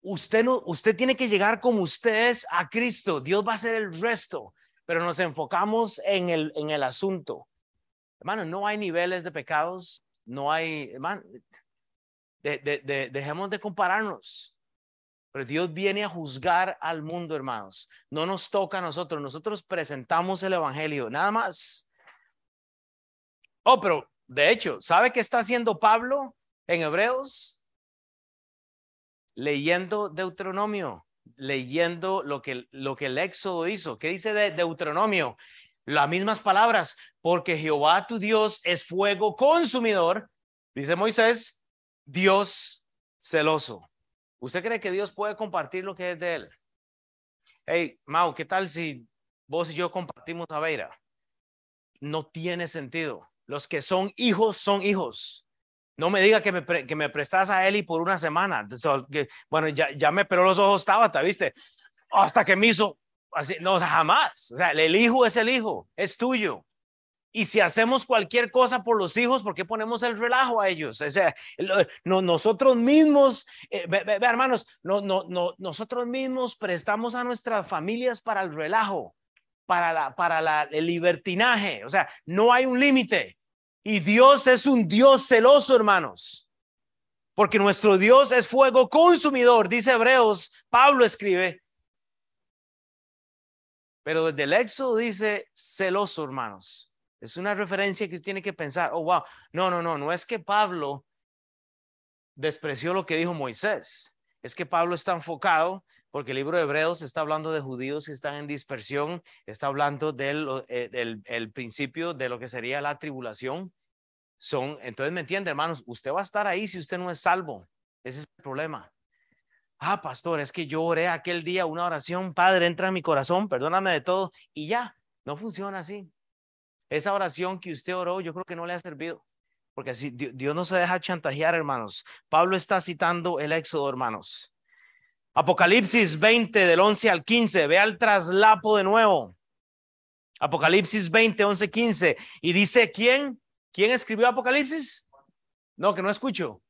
Usted no, usted tiene que llegar como usted es a Cristo. Dios va a hacer el resto, pero nos enfocamos en el, en el asunto. Hermano, no hay niveles de pecados, no hay, hermano, dejemos de compararnos. Pero Dios viene a juzgar al mundo, hermanos. No nos toca a nosotros. Nosotros presentamos el Evangelio, nada más. Oh, pero de hecho, ¿sabe qué está haciendo Pablo? en Hebreos, leyendo Deuteronomio, leyendo lo que, lo que el Éxodo hizo. ¿Qué dice de Deuteronomio? Las mismas palabras, porque Jehová tu Dios es fuego consumidor, dice Moisés, Dios celoso. ¿Usted cree que Dios puede compartir lo que es de él? Hey, Mau, ¿qué tal si vos y yo compartimos a Beira? No tiene sentido. Los que son hijos son hijos. No me diga que me, que me prestas a Eli por una semana. que, bueno, ya, ya me pero los ojos estaba, ¿viste? Hasta que me hizo, así, no, jamás. O sea, el hijo es el hijo, es tuyo. Y si hacemos cualquier cosa por los hijos, ¿por qué ponemos el relajo a ellos? O sea, no, nosotros mismos, eh, hermanos, no, no, no, nosotros mismos prestamos a nuestras familias para el relajo, para, la, para la, el libertinaje. O sea, no hay un límite. Y Dios es un Dios celoso, hermanos. Porque nuestro Dios es fuego consumidor, dice Hebreos, Pablo escribe. Pero desde el Éxodo dice celoso, hermanos. Es una referencia que tiene que pensar, oh, wow, no, no, no, no es que Pablo despreció lo que dijo Moisés, es que Pablo está enfocado porque el libro de Hebreos está hablando de judíos que están en dispersión, está hablando del, eh, el principio de lo que sería la tribulación. Son, entonces, ¿me entiende, hermanos? Usted va a estar ahí si usted no es salvo. Ese es el problema. Ah, pastor, es que yo oré aquel día una oración, Padre, entra en mi corazón, perdóname de todo, y ya, no funciona así. Esa oración que usted oró, yo creo que no le ha servido. Porque así Dios no se deja chantajear, hermanos. Pablo está citando el Éxodo, hermanos. Apocalipsis 20, del 11 al 15. Vea el traslapo de nuevo. Apocalipsis 20, 11, 15. Y dice, ¿quién? ¿Quién escribió Apocalipsis? No, que no escucho.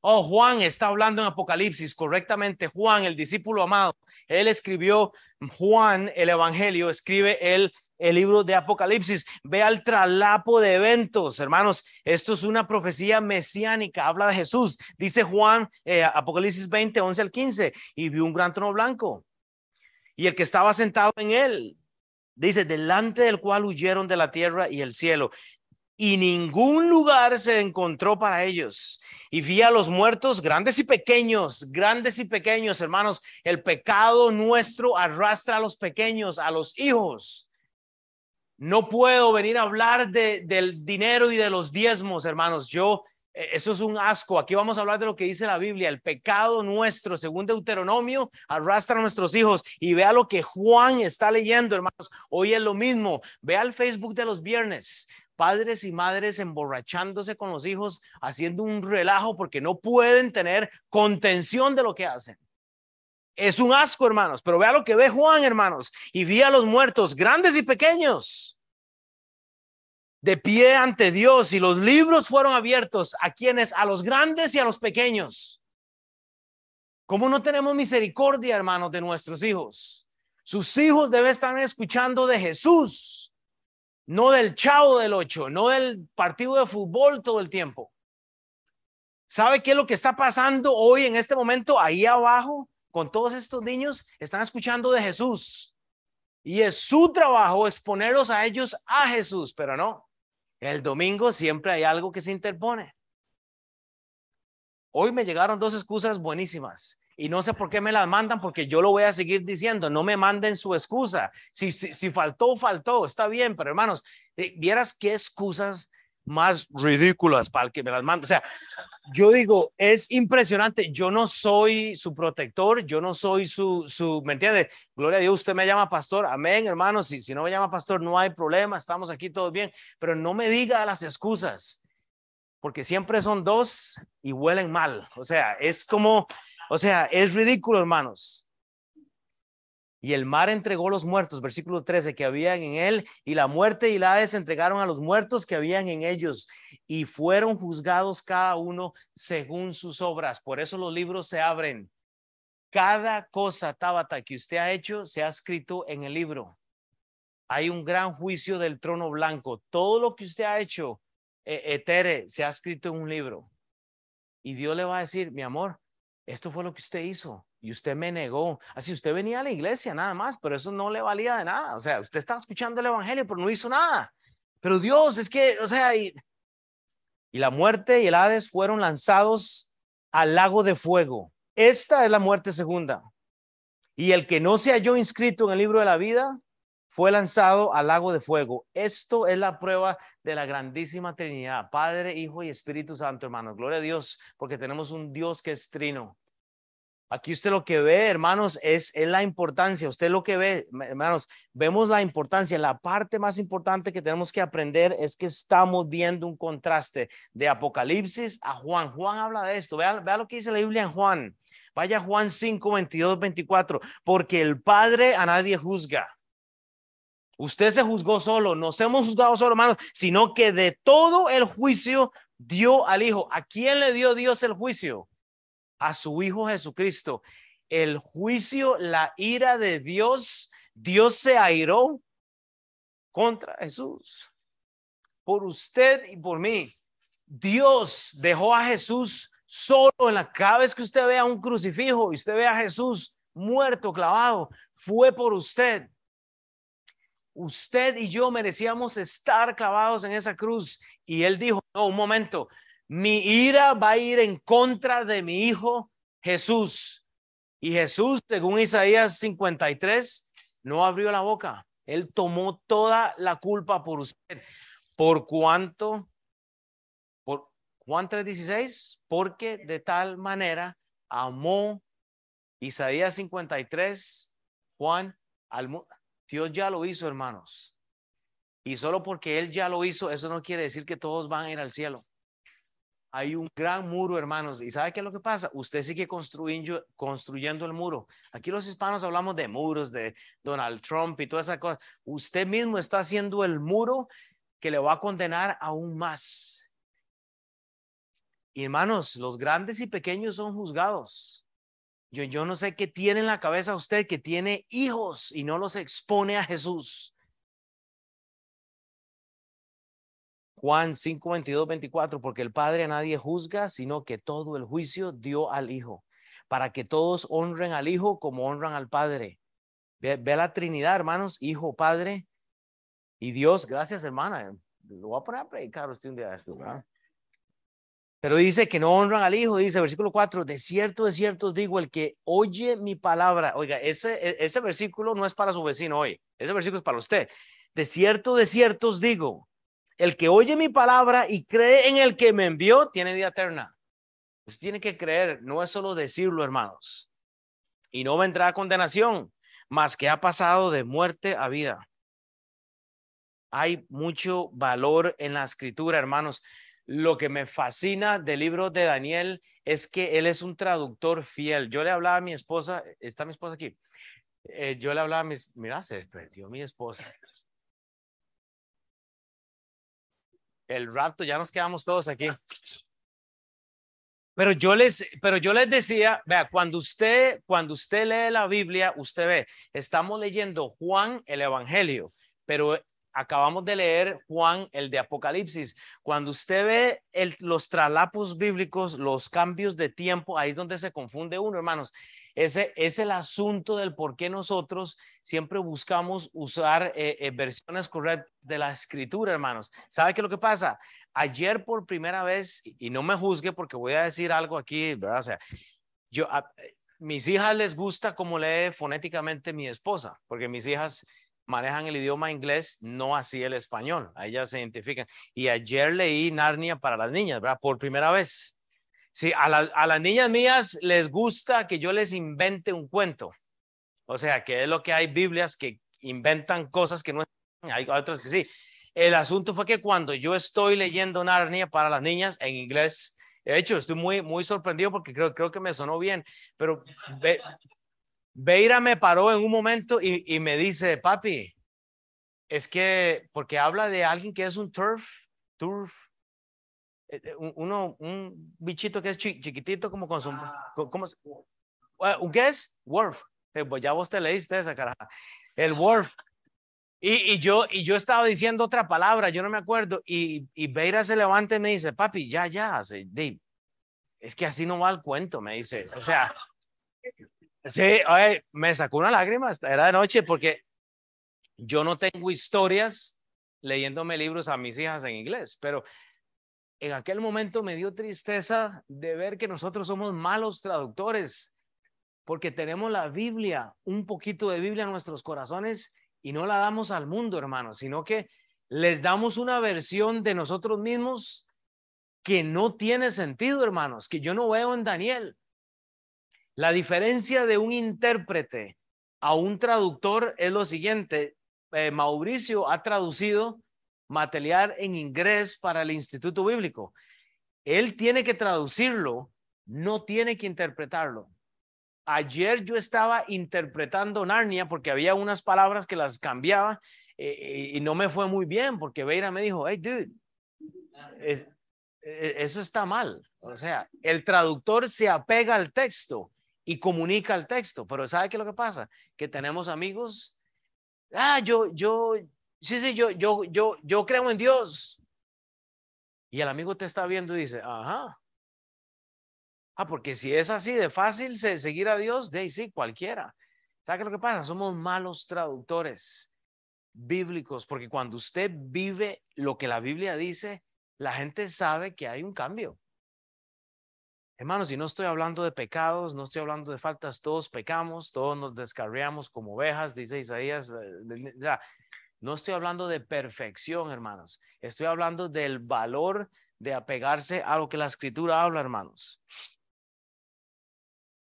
Oh, Juan está hablando en Apocalipsis correctamente. Juan, el discípulo amado, él escribió, Juan, el Evangelio, escribe el el libro de Apocalipsis. Ve el traslapo de eventos, hermanos. Esto es una profecía mesiánica. Habla de Jesús. Dice Juan, eh, Apocalipsis 20, 11 al 15. Y vio un gran trono blanco. Y el que estaba sentado en él, dice, delante del cual huyeron de la tierra y el cielo. Y ningún lugar se encontró para ellos. Y vi a los muertos, grandes y pequeños, grandes y pequeños, hermanos. El pecado nuestro arrastra a los pequeños, a los hijos no puedo venir a hablar de, del dinero y de los diezmos, hermanos. Yo, eh, eso es un asco. Aquí vamos a hablar de lo que dice la Biblia. El pecado nuestro, según Deuteronomio, arrastra a nuestros hijos. Y vea lo que Juan está leyendo, hermanos. Hoy es lo mismo. Vea el Facebook de los viernes. Padres y madres emborrachándose con los hijos, haciendo un relajo porque no pueden tener contención de lo que hacen. Es un asco, hermanos, pero vea lo que ve Juan, hermanos, y vi a los muertos, grandes y pequeños, de pie ante Dios, y los libros fueron abiertos a quienes, a los grandes y a los pequeños. ¿Cómo no tenemos misericordia, hermanos, de nuestros hijos? Sus hijos deben estar escuchando de Jesús, no del chavo del ocho, no del partido de fútbol todo el tiempo. ¿Sabe qué es lo que está pasando hoy en este momento ahí abajo? con todos estos niños están escuchando de Jesús. Y es su trabajo exponerlos a ellos a Jesús, pero no. El domingo siempre hay algo que se interpone. Hoy me llegaron dos excusas buenísimas y no sé por qué me las mandan porque yo lo voy a seguir diciendo. No me manden su excusa. Si, si, faltó, faltó. Está bien, pero hermanos, eh, vieras qué excusas más ridículas para el que me las manda. O sea, yo digo, es impresionante. Yo no soy su protector, yo no soy su, su, ¿me entiende? Gloria a Dios, usted me llama pastor. Amén, hermanos. Si, si no me llama pastor, no hay problema, estamos aquí todos bien. Pero no me diga las excusas, porque siempre son dos y huelen mal. O sea, es como, o sea, es ridículo, hermanos. Y el mar entregó los muertos, versículo 13, que habían en él, y la muerte y la Hades entregaron a los muertos que habían en ellos, y fueron juzgados cada uno según sus obras. Por eso los libros se abren. Cada cosa, Tabata, que usted ha hecho, se ha escrito en el libro. Hay un gran juicio del trono blanco. Todo lo que usted ha hecho, eh, Etere, se ha escrito en un libro. Y Dios le va a decir, mi amor, esto fue lo que usted hizo y usted me negó. Así usted venía a la iglesia nada más, pero eso no le valía de nada. O sea, usted estaba escuchando el evangelio, pero no hizo nada. Pero Dios, es que, o sea, y, y la muerte y el Hades fueron lanzados al lago de fuego. Esta es la muerte segunda. Y el que no se halló inscrito en el libro de la vida fue lanzado al lago de fuego. Esto es la prueba de la grandísima Trinidad, Padre, Hijo y Espíritu Santo, hermanos. Gloria a Dios, porque tenemos un Dios que es trino. Aquí usted lo que ve, hermanos, es, la importancia. Usted lo que ve, hermanos, vemos la importancia. La parte más importante que tenemos que aprender es que estamos viendo un contraste de Apocalipsis a Juan. Juan habla de esto. Vea, vea lo que dice la Biblia en Juan. Vaya Juan 5, 22, 24. Porque el Padre a nadie juzga. Usted se juzgó solo, nos hemos juzgado solo, hermanos, sino que de todo el juicio dio al Hijo. ¿A quién le dio Dios el juicio? A su Hijo Jesucristo. El juicio, la ira de Dios, Dios se airó contra Jesús. Por usted y por mí. Dios dejó a Jesús solo en la cada vez que usted vea un crucifijo y usted ve a Jesús muerto, clavado, fue por usted. Usted y yo merecíamos estar clavados en esa cruz. Y él dijo, no, un momento, mi ira va a ir en contra de mi hijo Jesús. Y Jesús, según Isaías 53, no abrió la boca. Él tomó toda la culpa por usted. ¿Por cuánto? Por Juan 3:16, porque de tal manera amó Isaías 53, Juan al Dios ya lo hizo, hermanos. Y solo porque él ya lo hizo, eso no quiere decir que todos van a ir al cielo hay un gran muro, hermanos. ¿Y sabe qué es lo que pasa? Usted sigue construyendo, el muro. Aquí los hispanos hablamos de muros, de Donald Trump y toda esa cosa. Usted mismo está haciendo el muro que le va a condenar aún más. Y hermanos, los grandes y pequeños son juzgados. Yo, yo no sé qué tiene en la cabeza usted que tiene hijos y no los expone a Jesús. Juan 5, 22, 24, porque el Padre a nadie juzga, sino que todo el juicio dio al Hijo, para que todos honren al Hijo como honran al Padre. Ve, la Trinidad, hermanos, Hijo, Padre y Dios. Gracias, hermana. Lo voy a poner a predicar usted un día de Pero dice que no honran al Hijo, dice versículo 4, de cierto, de cierto os digo, el que oye mi palabra, oiga, ese, e, ese versículo no es para su vecino hoy, ese versículo es para usted. De cierto, de cierto os digo, el que oye mi palabra y cree en el que me envió tiene vida eterna. Usted tiene que creer, no es solo decirlo, hermanos. Y no vendrá condenación, más que ha pasado de muerte a vida. Hay mucho valor en la escritura, hermanos. Lo que me fascina del libro de Daniel es que él es un traductor fiel. Yo le hablaba a mi esposa, está mi esposa aquí. Eh, yo le hablaba a mi, mira, se perdió mi esposa. El rapto, ya nos quedamos todos aquí. Pero yo les, pero yo les decía, vea, cuando usted, cuando usted lee la Biblia, usted ve, estamos leyendo Juan el Evangelio, pero acabamos de leer Juan el de Apocalipsis. Cuando usted ve el, los tralapos bíblicos, los cambios de tiempo, ahí es donde se confunde uno, hermanos. Ese es el asunto del por qué nosotros siempre buscamos usar eh, eh, versiones correctas de la escritura, hermanos. ¿Sabe qué es lo que pasa? Ayer por primera vez, y no me juzgue porque voy a decir algo aquí, ¿verdad? O sea, a, mis hijas les gusta cómo lee fonéticamente mi esposa, porque mis hijas manejan el idioma inglés, no así el español. A ellas se identifican. Y ayer leí Narnia para las niñas, ¿verdad? Por primera vez. Sí, a, a las niñas mías les gusta que yo les invente un cuento. O sea, que es lo que hay Biblias que inventan cosas que no hay otras que sí. El asunto fue que cuando yo estoy leyendo Narnia para las niñas en inglés, de hecho, estoy muy, muy sorprendido porque creo, creo que me sonó bien, pero Beira me paró en un momento y, y me dice, papi, es que, porque habla de alguien que es un turf, turf, uno, un bichito que es chiquitito como con su, ah. ¿cómo ¿Un qué es? Wolf. Eh, pues ya vos te leíste esa cara. El Wolf. Y, y, yo, y yo estaba diciendo otra palabra, yo no me acuerdo. Y, y Beira se levanta y me dice, papi, ya, ya. Es que así no va el cuento, me dice. O sea, sí, oye, me sacó una lágrima, era de noche, porque yo no tengo historias leyéndome libros a mis hijas en inglés, pero en aquel momento me dio tristeza de ver que nosotros somos malos traductores, porque tenemos la Biblia, un poquito de Biblia en nuestros corazones y no la damos al mundo, hermanos, sino que les damos una versión de nosotros mismos que no tiene sentido, hermanos, que yo no veo en Daniel. La diferencia de un intérprete a un traductor es lo siguiente. Eh, Mauricio ha traducido material en inglés para el Instituto Bíblico. Él tiene que traducirlo, no tiene que interpretarlo. Ayer yo estaba interpretando Narnia porque había unas palabras que las cambiaba eh, y no me fue muy bien porque Veira me dijo, hey, dude, e, eso está mal. O sea, el traductor se apega al texto y comunica el texto, pero ¿sabe qué lo que pasa? Que tenemos amigos, ah, yo, yo, sí, sí, yo, yo, yo, yo creo en Dios. Y el amigo te está viendo y dice, ajá, Ah, porque si es así de fácil seguir a Dios, de ahí sí, cualquiera. ¿Sabe qué lo que pasa? Somos malos traductores bíblicos, porque cuando usted vive lo que la Biblia dice, la gente sabe que hay un cambio. Hermanos, y no estoy hablando de pecados, no estoy hablando de faltas, todos pecamos, todos nos descarriamos como ovejas, dice Isaías. No estoy hablando de perfección, hermanos. Estoy hablando del valor de apegarse a lo que la escritura habla, hermanos.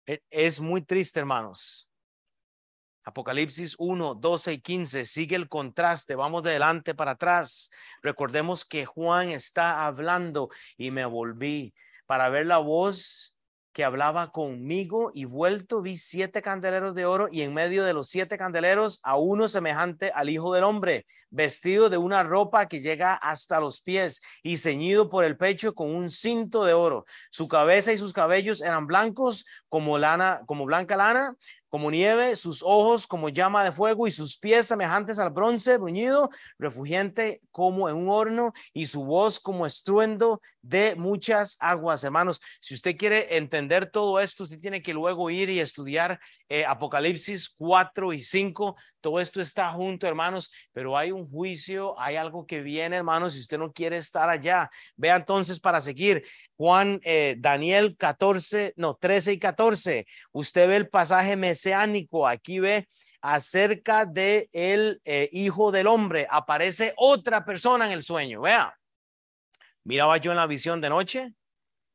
E, es muy triste, hermanos. Apocalipsis 1, 12 y 15 sigue el contraste. Vamos de adelante para atrás. Recordemos que Juan está hablando y me volví para ver la voz que hablaba conmigo y vuelto vi siete candeleros de oro y en medio de los siete candeleros a uno semejante al Hijo del Hombre, vestido de una ropa que llega hasta los pies y ceñido por el pecho con un cinto de oro. Su cabeza y sus cabellos eran blancos como lana, como blanca lana, como nieve, sus ojos como llama de fuego y sus pies semejantes al bronce bruñido, refugiente como en un horno y su voz como estruendo de muchas aguas. Hermanos, si usted quiere entender todo esto, usted tiene que luego ir y estudiar eh, Apocalipsis 4 y 5. Todo esto está junto, hermanos, pero hay un juicio, hay algo que viene, hermanos, si usted no quiere estar allá. Vea entonces para seguir Juan, eh, Daniel 14, no, 13 y 14. Usted ve el pasaje mesiánico, aquí ve acerca de el eh, hijo del hombre. Aparece otra persona en el sueño. Vea, miraba yo en la visión de noche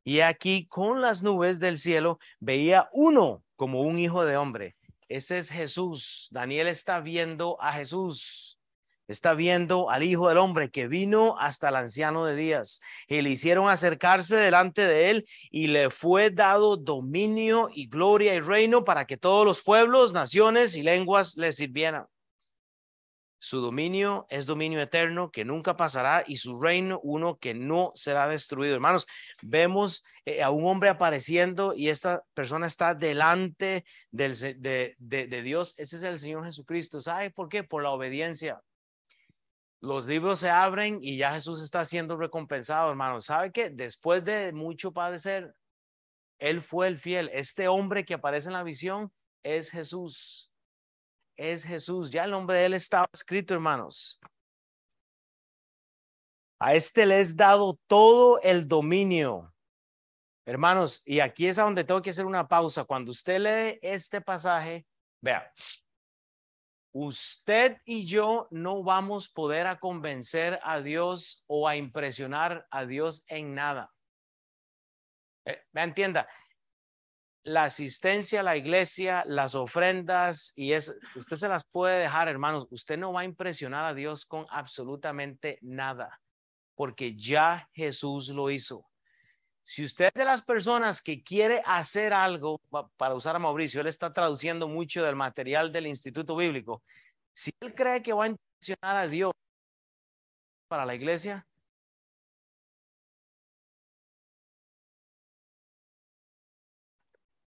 y aquí con las nubes del cielo veía uno como un hijo de hombre. Ese es Jesús. Daniel está viendo a Jesús está viendo al Hijo del Hombre que vino hasta el anciano de días y le hicieron acercarse delante de él y le fue dado dominio y gloria y reino para que todos los pueblos, naciones y lenguas le sirvieran. Su dominio es dominio eterno que nunca pasará y su reino uno que no será destruido. Hermanos, vemos eh, a un hombre apareciendo y esta persona está delante del, de, de Dios. Ese es el Señor Jesucristo. ¿Sabe por qué? Por la obediencia los libros se abren y ya Jesús está siendo recompensado, hermano. ¿Sabe qué? Después de mucho padecer, Él fue el fiel. Este hombre que aparece en la visión es Jesús. Es Jesús. Ya el nombre de Él estaba escrito, hermanos. A este le es dado todo el dominio. Hermanos, y aquí es a donde tengo que hacer una pausa. Cuando usted lee este pasaje, vea, usted y yo no vamos a poder a convencer a Dios o a impresionar a Dios en nada. Eh, me entienda, la asistencia a la iglesia, las ofrendas y es, usted se las puede dejar, hermanos. Usted no va a impresionar a Dios con absolutamente nada, porque ya Jesús lo hizo. Si usted es de las personas que quiere hacer algo, para usar a Mauricio, él está traduciendo mucho del material del Instituto Bíblico. Si él cree que va a intencionar a Dios para la iglesia,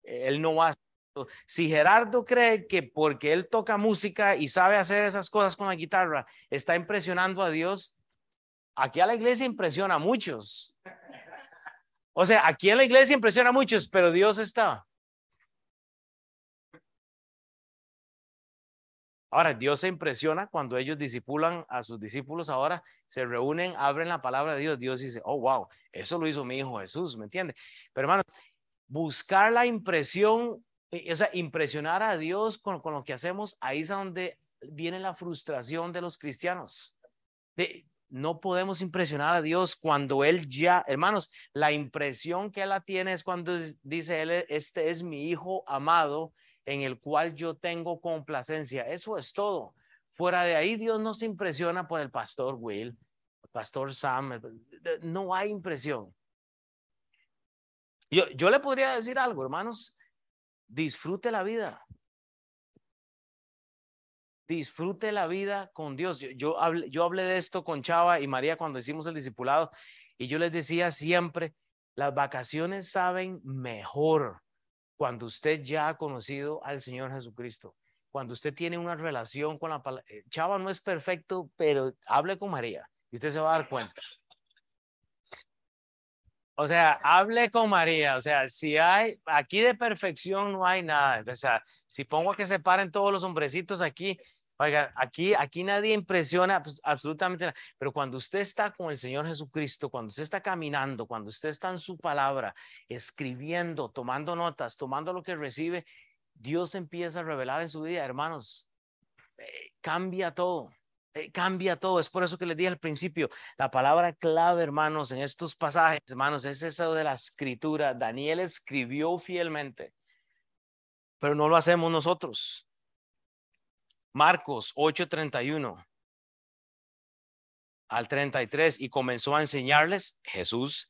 él no va a si Gerardo cree que porque él toca música y sabe hacer esas cosas con la guitarra, está impresionando a Dios, aquí a la iglesia impresiona a muchos. O sea, aquí en la iglesia impresiona a muchos, pero Dios está. Ahora, Dios se impresiona cuando ellos disipulan a sus discípulos. Ahora se reúnen, abren la palabra de Dios. Dios dice, oh, wow, eso lo hizo mi hijo Jesús, ¿me entiende? Pero hermanos, buscar la impresión, eh, o sea, impresionar a Dios con, con lo que hacemos, ahí es donde viene la frustración de los cristianos. No podemos impresionar a Dios cuando Él ya, hermanos, la impresión que Él tiene es cuando dice Él, este es mi Hijo amado en el cual yo tengo complacencia. Eso es todo. Fuera de ahí, Dios no se impresiona por el pastor Will, el pastor Sam. No hay impresión. Yo, yo le podría decir algo, hermanos. Disfrute la vida disfrute la vida con Dios. Yo, yo, hablé, yo hablé de esto con Chava y María cuando hicimos el discipulado y yo les decía siempre, las vacaciones saben mejor cuando usted ya ha conocido al Señor Jesucristo, cuando usted tiene una relación con la palabra. Eh, Chava no es perfecto, pero hable con María y usted se va a dar cuenta. O sea, hable con María. O sea, si hay, aquí de perfección no hay nada. O sea, si pongo a que se paren todos los hombrecitos aquí, Oiga, aquí, aquí nadie impresiona pues, absolutamente nada, pero cuando usted está con el Señor Jesucristo, cuando usted está caminando, cuando usted está en su palabra, escribiendo, tomando notas, tomando lo que recibe, Dios empieza a revelar en su vida, hermanos, eh, cambia todo. Eh, cambia todo. Es por eso que les dije al principio, la palabra clave, hermanos, en estos pasajes, hermanos, es eso de la escritura. Daniel escribió fielmente, pero no lo hacemos nosotros. Marcos 8:31 al 33 y comenzó a enseñarles Jesús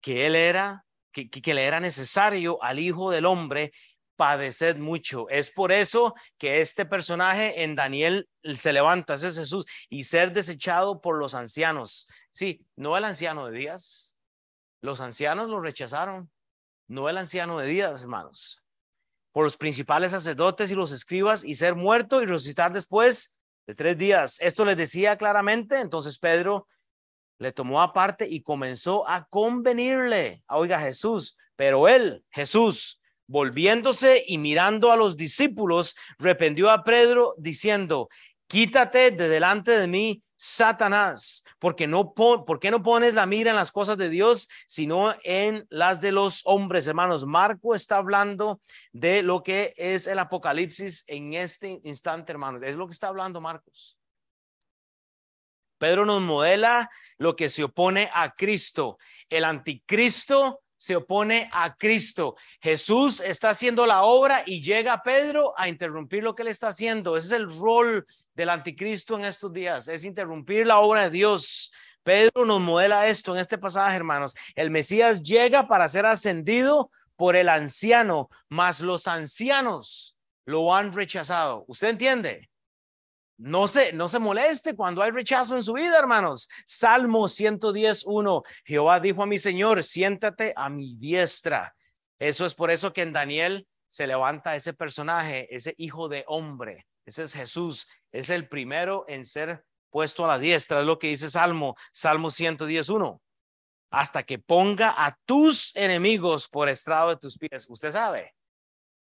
que él era, que, que, le era necesario al Hijo del Hombre padecer mucho. Es por eso que este personaje en Daniel se levanta, ese es Jesús, y ser desechado por los ancianos. Sí, no el anciano de Díaz. Los ancianos lo rechazaron, no el anciano de Díaz, hermanos por los principales sacerdotes y los escribas y ser muerto y resucitar después de tres días. Esto les decía claramente, entonces Pedro le tomó aparte y comenzó a convenirle, a oiga Jesús, pero él, Jesús, volviéndose y mirando a los discípulos, reprendió a Pedro diciendo, quítate de delante de mí, Satanás, porque no ¿por qué no pones la mira en las cosas de Dios, sino en las de los hombres, hermanos? Marco está hablando de lo que es el Apocalipsis en este instante, hermanos. Es lo que está hablando Marcos. Pedro nos modela lo que se opone a Cristo. El anticristo se opone a Cristo. Jesús está haciendo la obra y llega Pedro a interrumpir lo que él está haciendo. Ese es el rol del anticristo en estos días, es interrumpir la obra de Dios. Pedro nos modela esto en este pasaje, hermanos. El Mesías llega para ser ascendido por el anciano, mas los ancianos lo han rechazado. ¿Usted entiende? No se, no se moleste cuando hay rechazo en su vida, hermanos. Salmo 110.1. Jehová dijo a mi Señor, siéntate a mi diestra. Eso es por eso que en Daniel se levanta ese personaje, ese hijo de hombre. Ese es Jesús, es el primero en ser puesto a la diestra, es lo que dice Salmo, Salmo 111. Hasta que ponga a tus enemigos por estrado de tus pies. Usted sabe,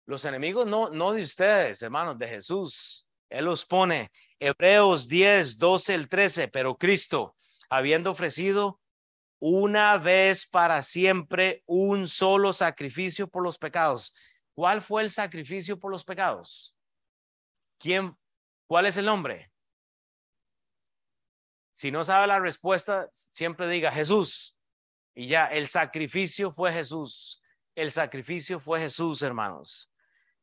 los enemigos no, no de ustedes, hermanos, de Jesús. Él los pone. Hebreos 10, 12, el 13, pero Cristo, habiendo ofrecido una vez para siempre un solo sacrificio por los pecados. ¿Cuál fue el sacrificio por los pecados? ¿Quién? ¿Cuál es el nombre? Si no sabe la respuesta, siempre diga Jesús. Y ya, el sacrificio fue Jesús. El sacrificio fue Jesús, hermanos.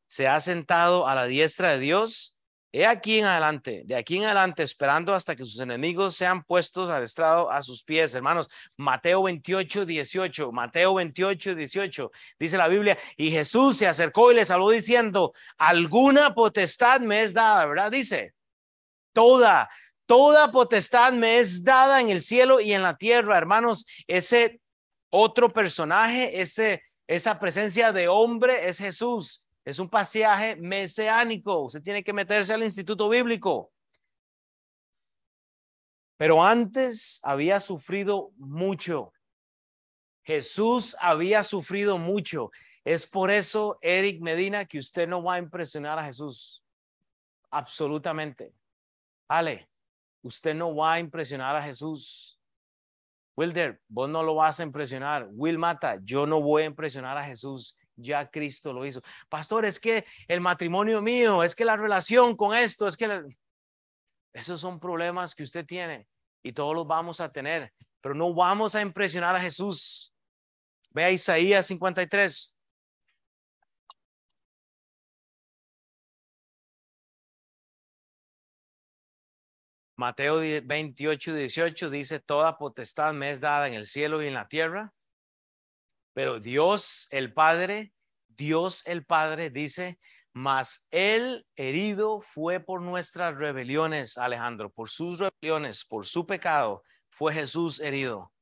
Se ha sentado a la diestra de Dios He aquí en adelante, de aquí en adelante, esperando hasta que sus enemigos sean puestos al estrado a sus pies, hermanos. Mateo 28, 18, Mateo 28, 18, dice la Biblia, y Jesús se acercó y le saludó diciendo, alguna potestad me es dada, ¿verdad? Dice, toda, toda potestad me es dada en el cielo y en la tierra, hermanos. Ese otro personaje, ese, esa presencia de hombre es Jesús. Es un pasaje mesiánico. Usted tiene que meterse al instituto bíblico. Pero antes había sufrido mucho. Jesús había sufrido mucho. Es por eso, Eric Medina, que usted no va a impresionar a Jesús. Absolutamente. Ale, usted no va a impresionar a Jesús. Wilder, vos no lo vas a impresionar. Will Mata, yo no voy a impresionar a Jesús ya Cristo lo hizo. Pastor, es que el matrimonio mío, es que la relación con esto, es que esos son problemas que usted tiene. y todos los vamos a tener, pero no vamos a impresionar a Jesús. Ve Isaías 53. Mateo 28, 18 dice, toda potestad me es dada en el cielo y en la tierra. Pero Dios el Padre, Dios el Padre dice, mas el herido fue por nuestras rebeliones, Alejandro, por sus rebeliones, por su pecado, fue Jesús herido.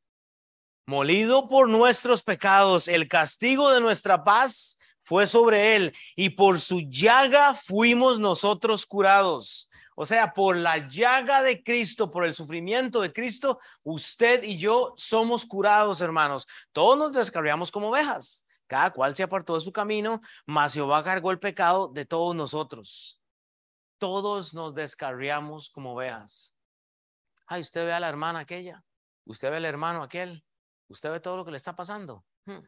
Molido por nuestros pecados, el castigo de nuestra paz fue sobre él y por su llaga fuimos nosotros curados. O sea, por la llaga de Cristo, por el sufrimiento de Cristo, usted y yo somos curados, hermanos. Todos nos descarriamos como ovejas. Cada cual se apartó de su camino, mas Jehová cargó el pecado de todos nosotros. Todos nos descarriamos como ovejas. Ay, usted ve a la hermana aquella, usted ve al hermano aquel, usted ve todo lo que le está pasando. Hmm.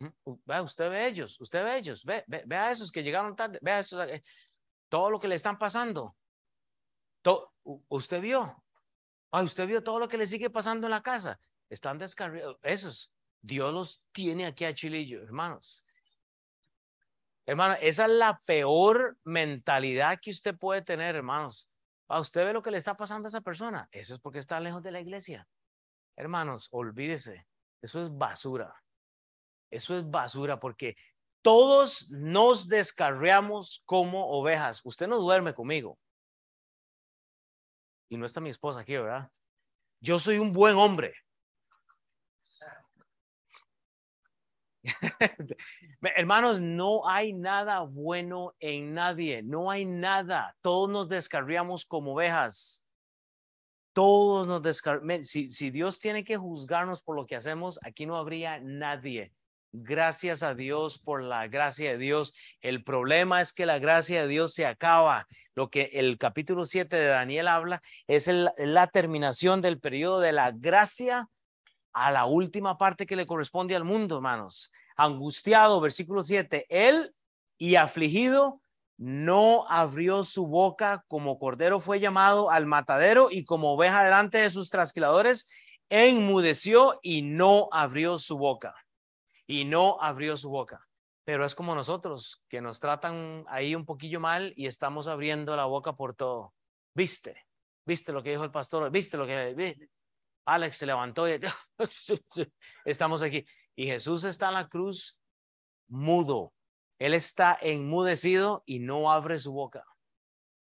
Hmm. usted ve ellos, usted ve ellos, ve, ve, a esos que llegaron tarde, ve a esos, eh, todo lo que le están pasando. usted vio, ay, usted vio todo lo que le sigue pasando en la casa. Están descarriados, esos, Dios los tiene aquí a Chilillo, hermanos. Hermano, esa es la peor mentalidad que usted puede tener, hermanos. A usted ve lo que le está pasando a esa persona. Eso es porque está lejos de la iglesia. Hermanos, olvídese. Eso es basura. Eso es basura porque todos nos descarriamos como ovejas. Usted no duerme conmigo. Y no está mi esposa aquí, ¿verdad? Yo soy un buen hombre. Hermanos, no hay nada bueno en nadie, no hay nada. Todos nos descarriamos como ovejas. Todos nos descarriamos. Si, si Dios tiene que juzgarnos por lo que hacemos, aquí no habría nadie. Gracias a Dios por la gracia de Dios. El problema es que la gracia de Dios se acaba. Lo que el capítulo 7 de Daniel habla es la terminación del periodo de la gracia a la última parte que le corresponde al mundo, hermanos. Angustiado, versículo 7, él y afligido no abrió su boca como cordero fue llamado al matadero y como oveja delante de sus trasquiladores, enmudeció y no abrió su boca. Y no abrió su boca. Pero es como nosotros, que nos tratan ahí un poquillo mal y estamos abriendo la boca por todo. ¿Viste? ¿Viste lo que dijo el pastor? ¿Viste lo que... Alex se levantó y estamos aquí. Y Jesús está en la cruz mudo. Él está enmudecido y no abre su boca.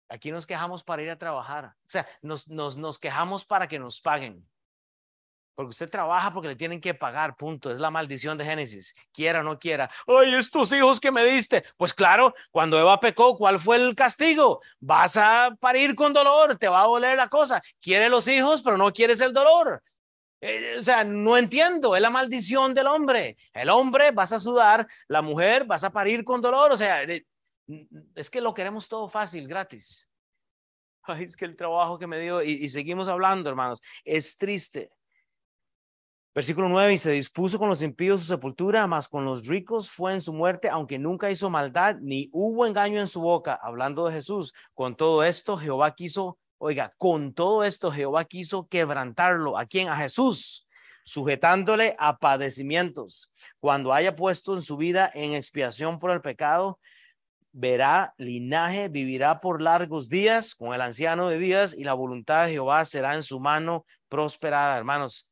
Aquí nos quejamos para ir a trabajar. O sea, nos, nos, nos quejamos para que nos paguen. Porque usted trabaja porque le tienen que pagar, punto. Es la maldición de Génesis, quiera o no quiera. Ay, estos hijos que me diste. Pues claro, cuando Eva pecó, ¿cuál fue el castigo? Vas a parir con dolor, te va a doler la cosa. Quiere los hijos, pero no quieres el dolor. Eh, o sea, no entiendo, es la maldición del hombre. El hombre vas a sudar, la mujer vas a parir con dolor. O sea, eh, es que lo queremos todo fácil, gratis. Ay, es que el trabajo que me dio, y, y seguimos hablando, hermanos, es triste. Versículo 9, y se dispuso con los impíos su sepultura, mas con los ricos fue en su muerte, aunque nunca hizo maldad, ni hubo engaño en su boca. Hablando de Jesús, con todo esto Jehová quiso, oiga, con todo esto Jehová quiso quebrantarlo. ¿A quién? A Jesús, sujetándole a padecimientos. Cuando haya puesto en su vida en expiación por el pecado, verá linaje, vivirá por largos días con el anciano de días y la voluntad de Jehová será en su mano prosperada, hermanos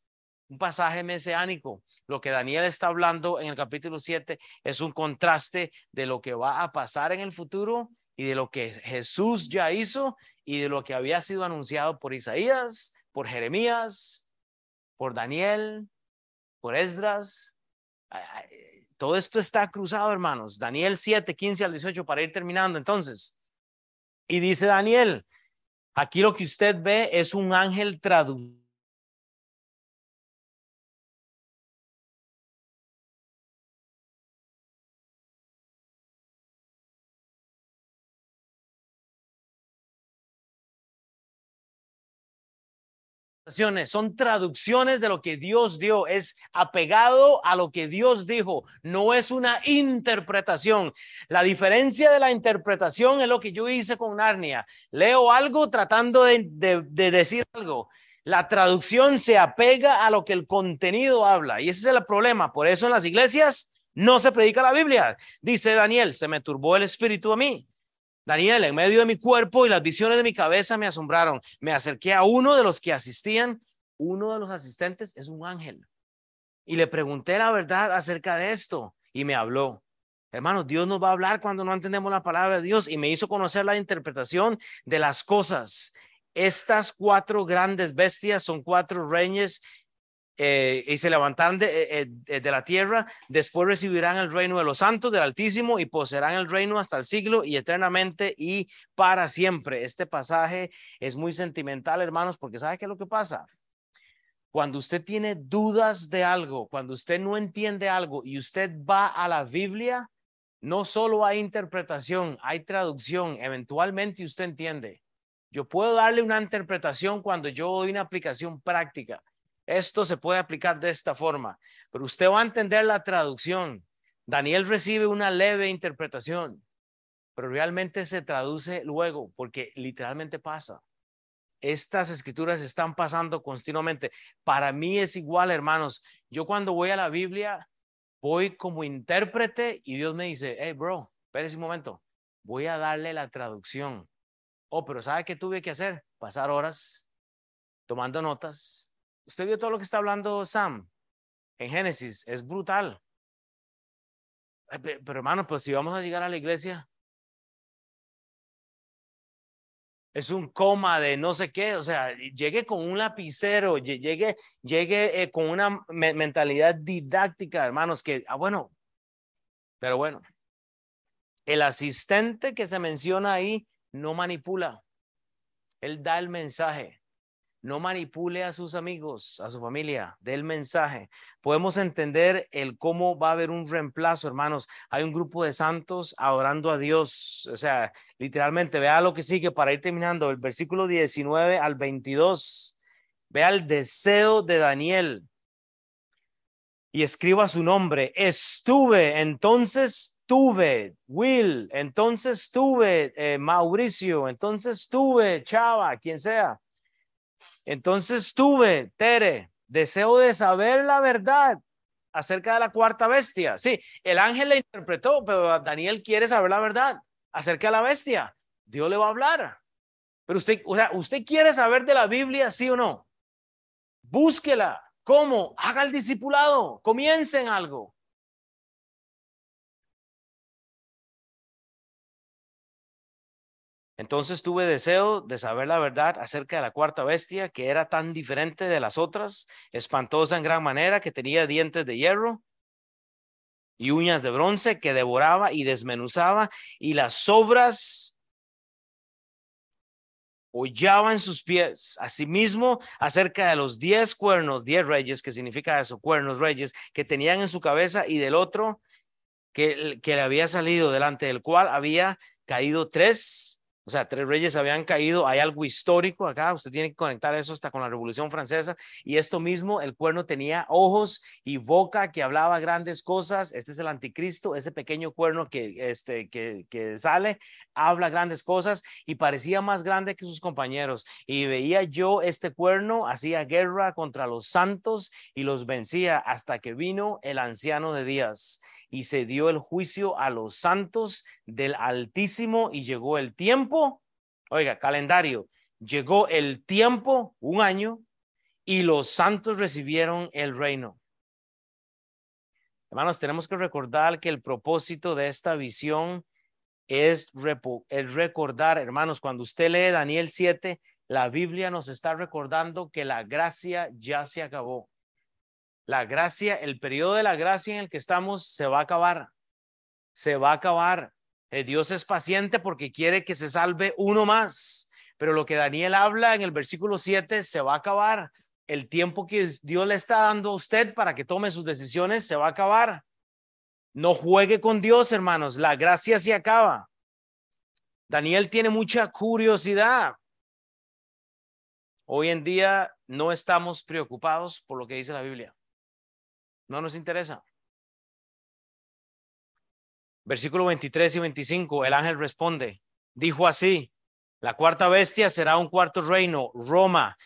un pasaje mesiánico. Lo que Daniel está hablando en el capítulo 7 es un contraste de lo que va a pasar en el futuro y de lo que Jesús ya hizo y de lo que había sido anunciado por Isaías, por Jeremías, por Daniel, por Esdras. Todo esto está cruzado, hermanos. Daniel 7, 15 al 18 para ir terminando entonces. Y dice Daniel, aquí lo que usted ve es un ángel traducido son traducciones de lo que Dios dio, es apegado a lo que Dios dijo, no es una interpretación. La diferencia de la interpretación es lo que yo hice con Narnia. Leo algo tratando de, de decir algo. La traducción se apega a lo que el contenido habla y ese es el problema. Por eso en las iglesias no se predica la Biblia. Dice Daniel, se me turbó el espíritu a mí. Daniel, en medio de mi cuerpo y las visiones de mi cabeza me asombraron. Me acerqué a uno de los que asistían. Uno de los asistentes es un ángel. Y le pregunté la verdad acerca de esto y me habló. Hermanos, Dios nos va a hablar cuando no entendemos la palabra de Dios y me hizo conocer la interpretación de las cosas. Estas cuatro grandes bestias son cuatro reyes eh, y se levantarán eh, eh, de, la tierra, después recibirán el reino de los santos del Altísimo y poseerán el reino hasta el siglo y eternamente y para siempre. Este pasaje es muy sentimental, hermanos, porque ¿sabe qué es lo que pasa? Cuando usted tiene dudas de algo, cuando usted no entiende algo y usted va a la Biblia, no solo hay interpretación, hay traducción, eventualmente usted entiende. Yo puedo darle una interpretación cuando yo doy una aplicación práctica esto se puede aplicar de esta forma, pero usted va a entender la traducción. Daniel recibe una leve interpretación, pero realmente se traduce luego porque literalmente pasa. Estas escrituras están pasando continuamente. Para mí es igual, hermanos. Yo cuando voy a la Biblia, voy como intérprete y Dios me dice, hey, bro, espérese un momento, voy a darle la traducción. Oh, pero ¿sabe qué tuve que hacer? Pasar horas tomando notas, Usted vio todo lo que está hablando Sam en Génesis, es brutal. Pero hermano, pues si vamos a llegar a la iglesia, es un coma de no sé qué, o sea, llegue con un lapicero, llegue, llegue eh, con una mentalidad didáctica, hermanos, que, ah, bueno, pero bueno, el asistente que se menciona ahí no manipula, él da el mensaje no manipule a sus amigos, a su familia, del mensaje. Podemos entender el cómo va a haber un reemplazo, hermanos. Hay un grupo de santos adorando a Dios. O sea, literalmente, vea lo que sigue para ir terminando, el versículo 19 al 22. Vea el deseo de Daniel y escriba su nombre. Estuve, entonces tuve, Will, entonces tuve, eh, Mauricio, entonces tuve, Chava, quien sea entonces tuve, Tere, deseo de saber la verdad acerca de la cuarta bestia. Sí, el ángel le interpretó, pero Daniel quiere saber la verdad acerca de la bestia. Dios le va a hablar. Pero usted, o sea, usted quiere saber de la Biblia, sí o no. Búsquela. ¿Cómo? Haga el discipulado. Comiencen algo. Entonces tuve deseo de saber la verdad acerca de la cuarta bestia, que era tan diferente de las otras, espantosa en gran manera, que tenía dientes de hierro y uñas de bronce, que devoraba y desmenuzaba, y las sobras hollaban sus pies. Asimismo, acerca de los diez cuernos, diez reyes, que significa eso, cuernos, reyes, que tenían en su cabeza, y del otro que le había salido, delante del cual había caído tres o sea, tres reyes habían caído, hay algo histórico acá, usted tiene que conectar eso hasta con la Revolución Francesa. Y esto mismo, el cuerno tenía ojos y boca que hablaba grandes cosas. Este es el anticristo, ese pequeño cuerno que, este, que, que sale, habla grandes cosas y parecía más grande que sus compañeros. Y veía yo este cuerno, hacía guerra contra los santos y los vencía hasta que vino el anciano de días y se dio el juicio a los santos del Altísimo y llegó el tiempo, oiga, calendario, llegó el tiempo, un año, y los santos recibieron el reino. Hermanos, tenemos que recordar que el propósito de esta visión es, es recordar, hermanos, cuando usted lee Daniel 7, la Biblia nos está recordando que la gracia ya se acabó. La gracia, el periodo de la gracia en el que estamos se va a acabar. Se va a acabar. Eh, Dios es paciente porque quiere que se salve uno más. Pero lo que Daniel habla en el versículo 7 se va a acabar. El tiempo que Dios le está dando a usted para que tome sus decisiones se va a acabar. No juegue con Dios, hermanos. La gracia se acaba. Daniel tiene mucha curiosidad. Hoy en día no estamos preocupados por lo que dice la Biblia. No nos interesa. Versículo 23 y 25, el ángel responde, dijo así, la cuarta bestia será un cuarto reino, Roma.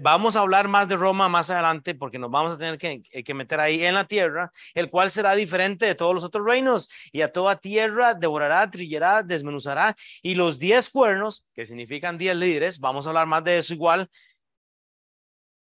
vamos a hablar más de Roma más adelante porque nos vamos a tener que, eh, que, meter ahí en la tierra, el cual será diferente de todos los otros reinos y a toda tierra devorará, trillará, desmenuzará y los diez cuernos, que significan diez líderes, vamos a hablar más de eso igual,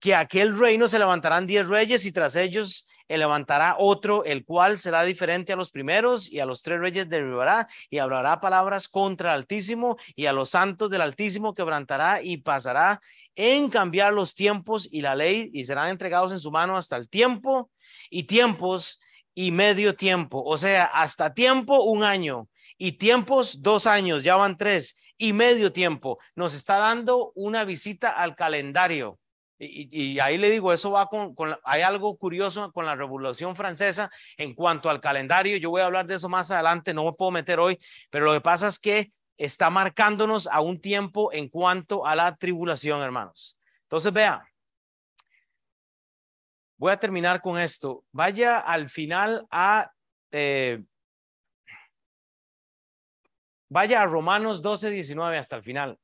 que aquel reino se levantarán diez reyes y tras ellos levantará otro, el cual será diferente a los primeros y a los tres reyes derribará y hablará palabras contra el Altísimo y a los santos del Altísimo quebrantará y pasará en cambiar los tiempos y la ley y serán entregados en su mano hasta el tiempo y tiempos y medio tiempo, o sea, hasta tiempo un año y tiempos dos años, ya van tres y medio tiempo. Nos está dando una visita al calendario y, ahí le digo, eso va con, hay algo curioso con la Revolución Francesa en cuanto al calendario. Yo voy a hablar de eso más adelante, no me puedo meter hoy, pero lo que pasa es que está marcándonos a un tiempo en cuanto a la tribulación, hermanos. Entonces, vea, voy a terminar con esto. Vaya al final a... Eh, vaya a Romanos 12, 19 hasta el final.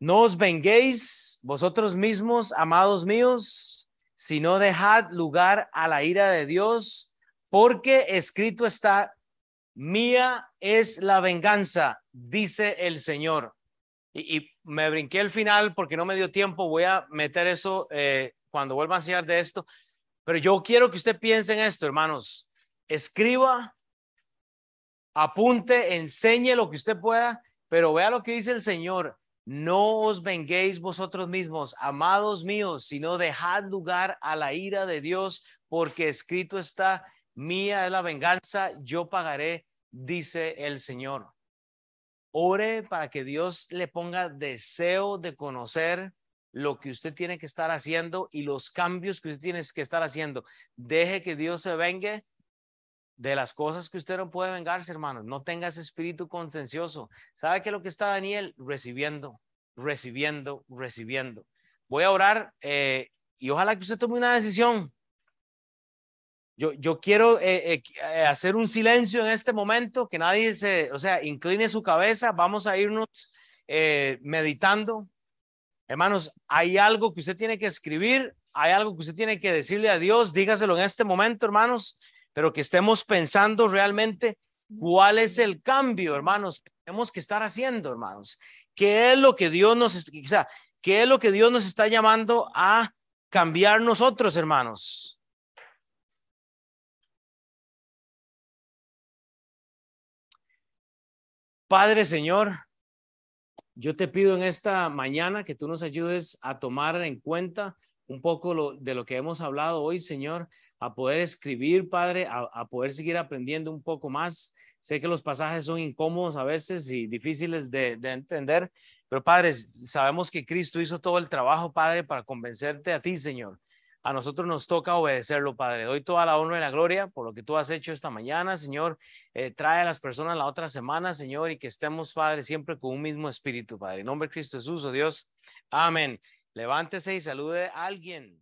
No os venguéis vosotros mismos, amados míos, sino dejad lugar a la ira de Dios, porque escrito está, mía es la venganza, dice el Señor. Y, me brinqué el final porque no me dio tiempo, voy a meter eso eh, cuando vuelva a enseñar de esto, pero yo quiero que usted piense en esto, hermanos. Escriba, apunte, enseñe lo que usted pueda, pero vea lo que dice el Señor no os venguéis vosotros mismos, amados míos, sino dejad lugar a la ira de Dios, porque escrito está, mía es la venganza, yo pagaré, dice el Señor. Ore para que Dios le ponga deseo de conocer lo que usted tiene que estar haciendo y los cambios que usted tiene que estar haciendo. Deje que Dios se vengue de las cosas que usted no puede vengarse, hermanos. No tenga ese espíritu contencioso. ¿Sabe qué es lo que está Daniel? Recibiendo, recibiendo, recibiendo. Voy a orar eh, y ojalá que usted tome una decisión. Yo, yo quiero eh, eh, hacer un silencio en este momento, que nadie se, o sea, incline su cabeza. Vamos a irnos meditando. Hermanos, hay algo que usted tiene que escribir, hay algo que usted tiene que decirle a Dios, dígaselo en este momento, hermanos pero que estemos pensando realmente cuál es el cambio, hermanos, que tenemos que estar haciendo, hermanos. ¿Qué es lo que Dios nos, o sea, qué es lo que Dios nos está llamando a cambiar nosotros, hermanos? Padre Señor, yo te pido en esta mañana que tú nos ayudes a tomar en cuenta un poco de lo que hemos hablado hoy, Señor a poder escribir, Padre, a, poder seguir aprendiendo un poco más. Sé que los pasajes son incómodos a veces y difíciles de, de entender, pero Padre, sabemos que Cristo hizo todo el trabajo, Padre, para convencerte a ti, Señor. A nosotros nos toca obedecerlo, Padre. Doy toda la honra y la gloria por lo que tú has hecho esta mañana, Señor. Eh, trae a las personas la otra semana, Señor, y que estemos, Padre, siempre con un mismo espíritu, Padre. En nombre de Cristo Jesús, oh Dios. Amén. Levántese y salude a alguien.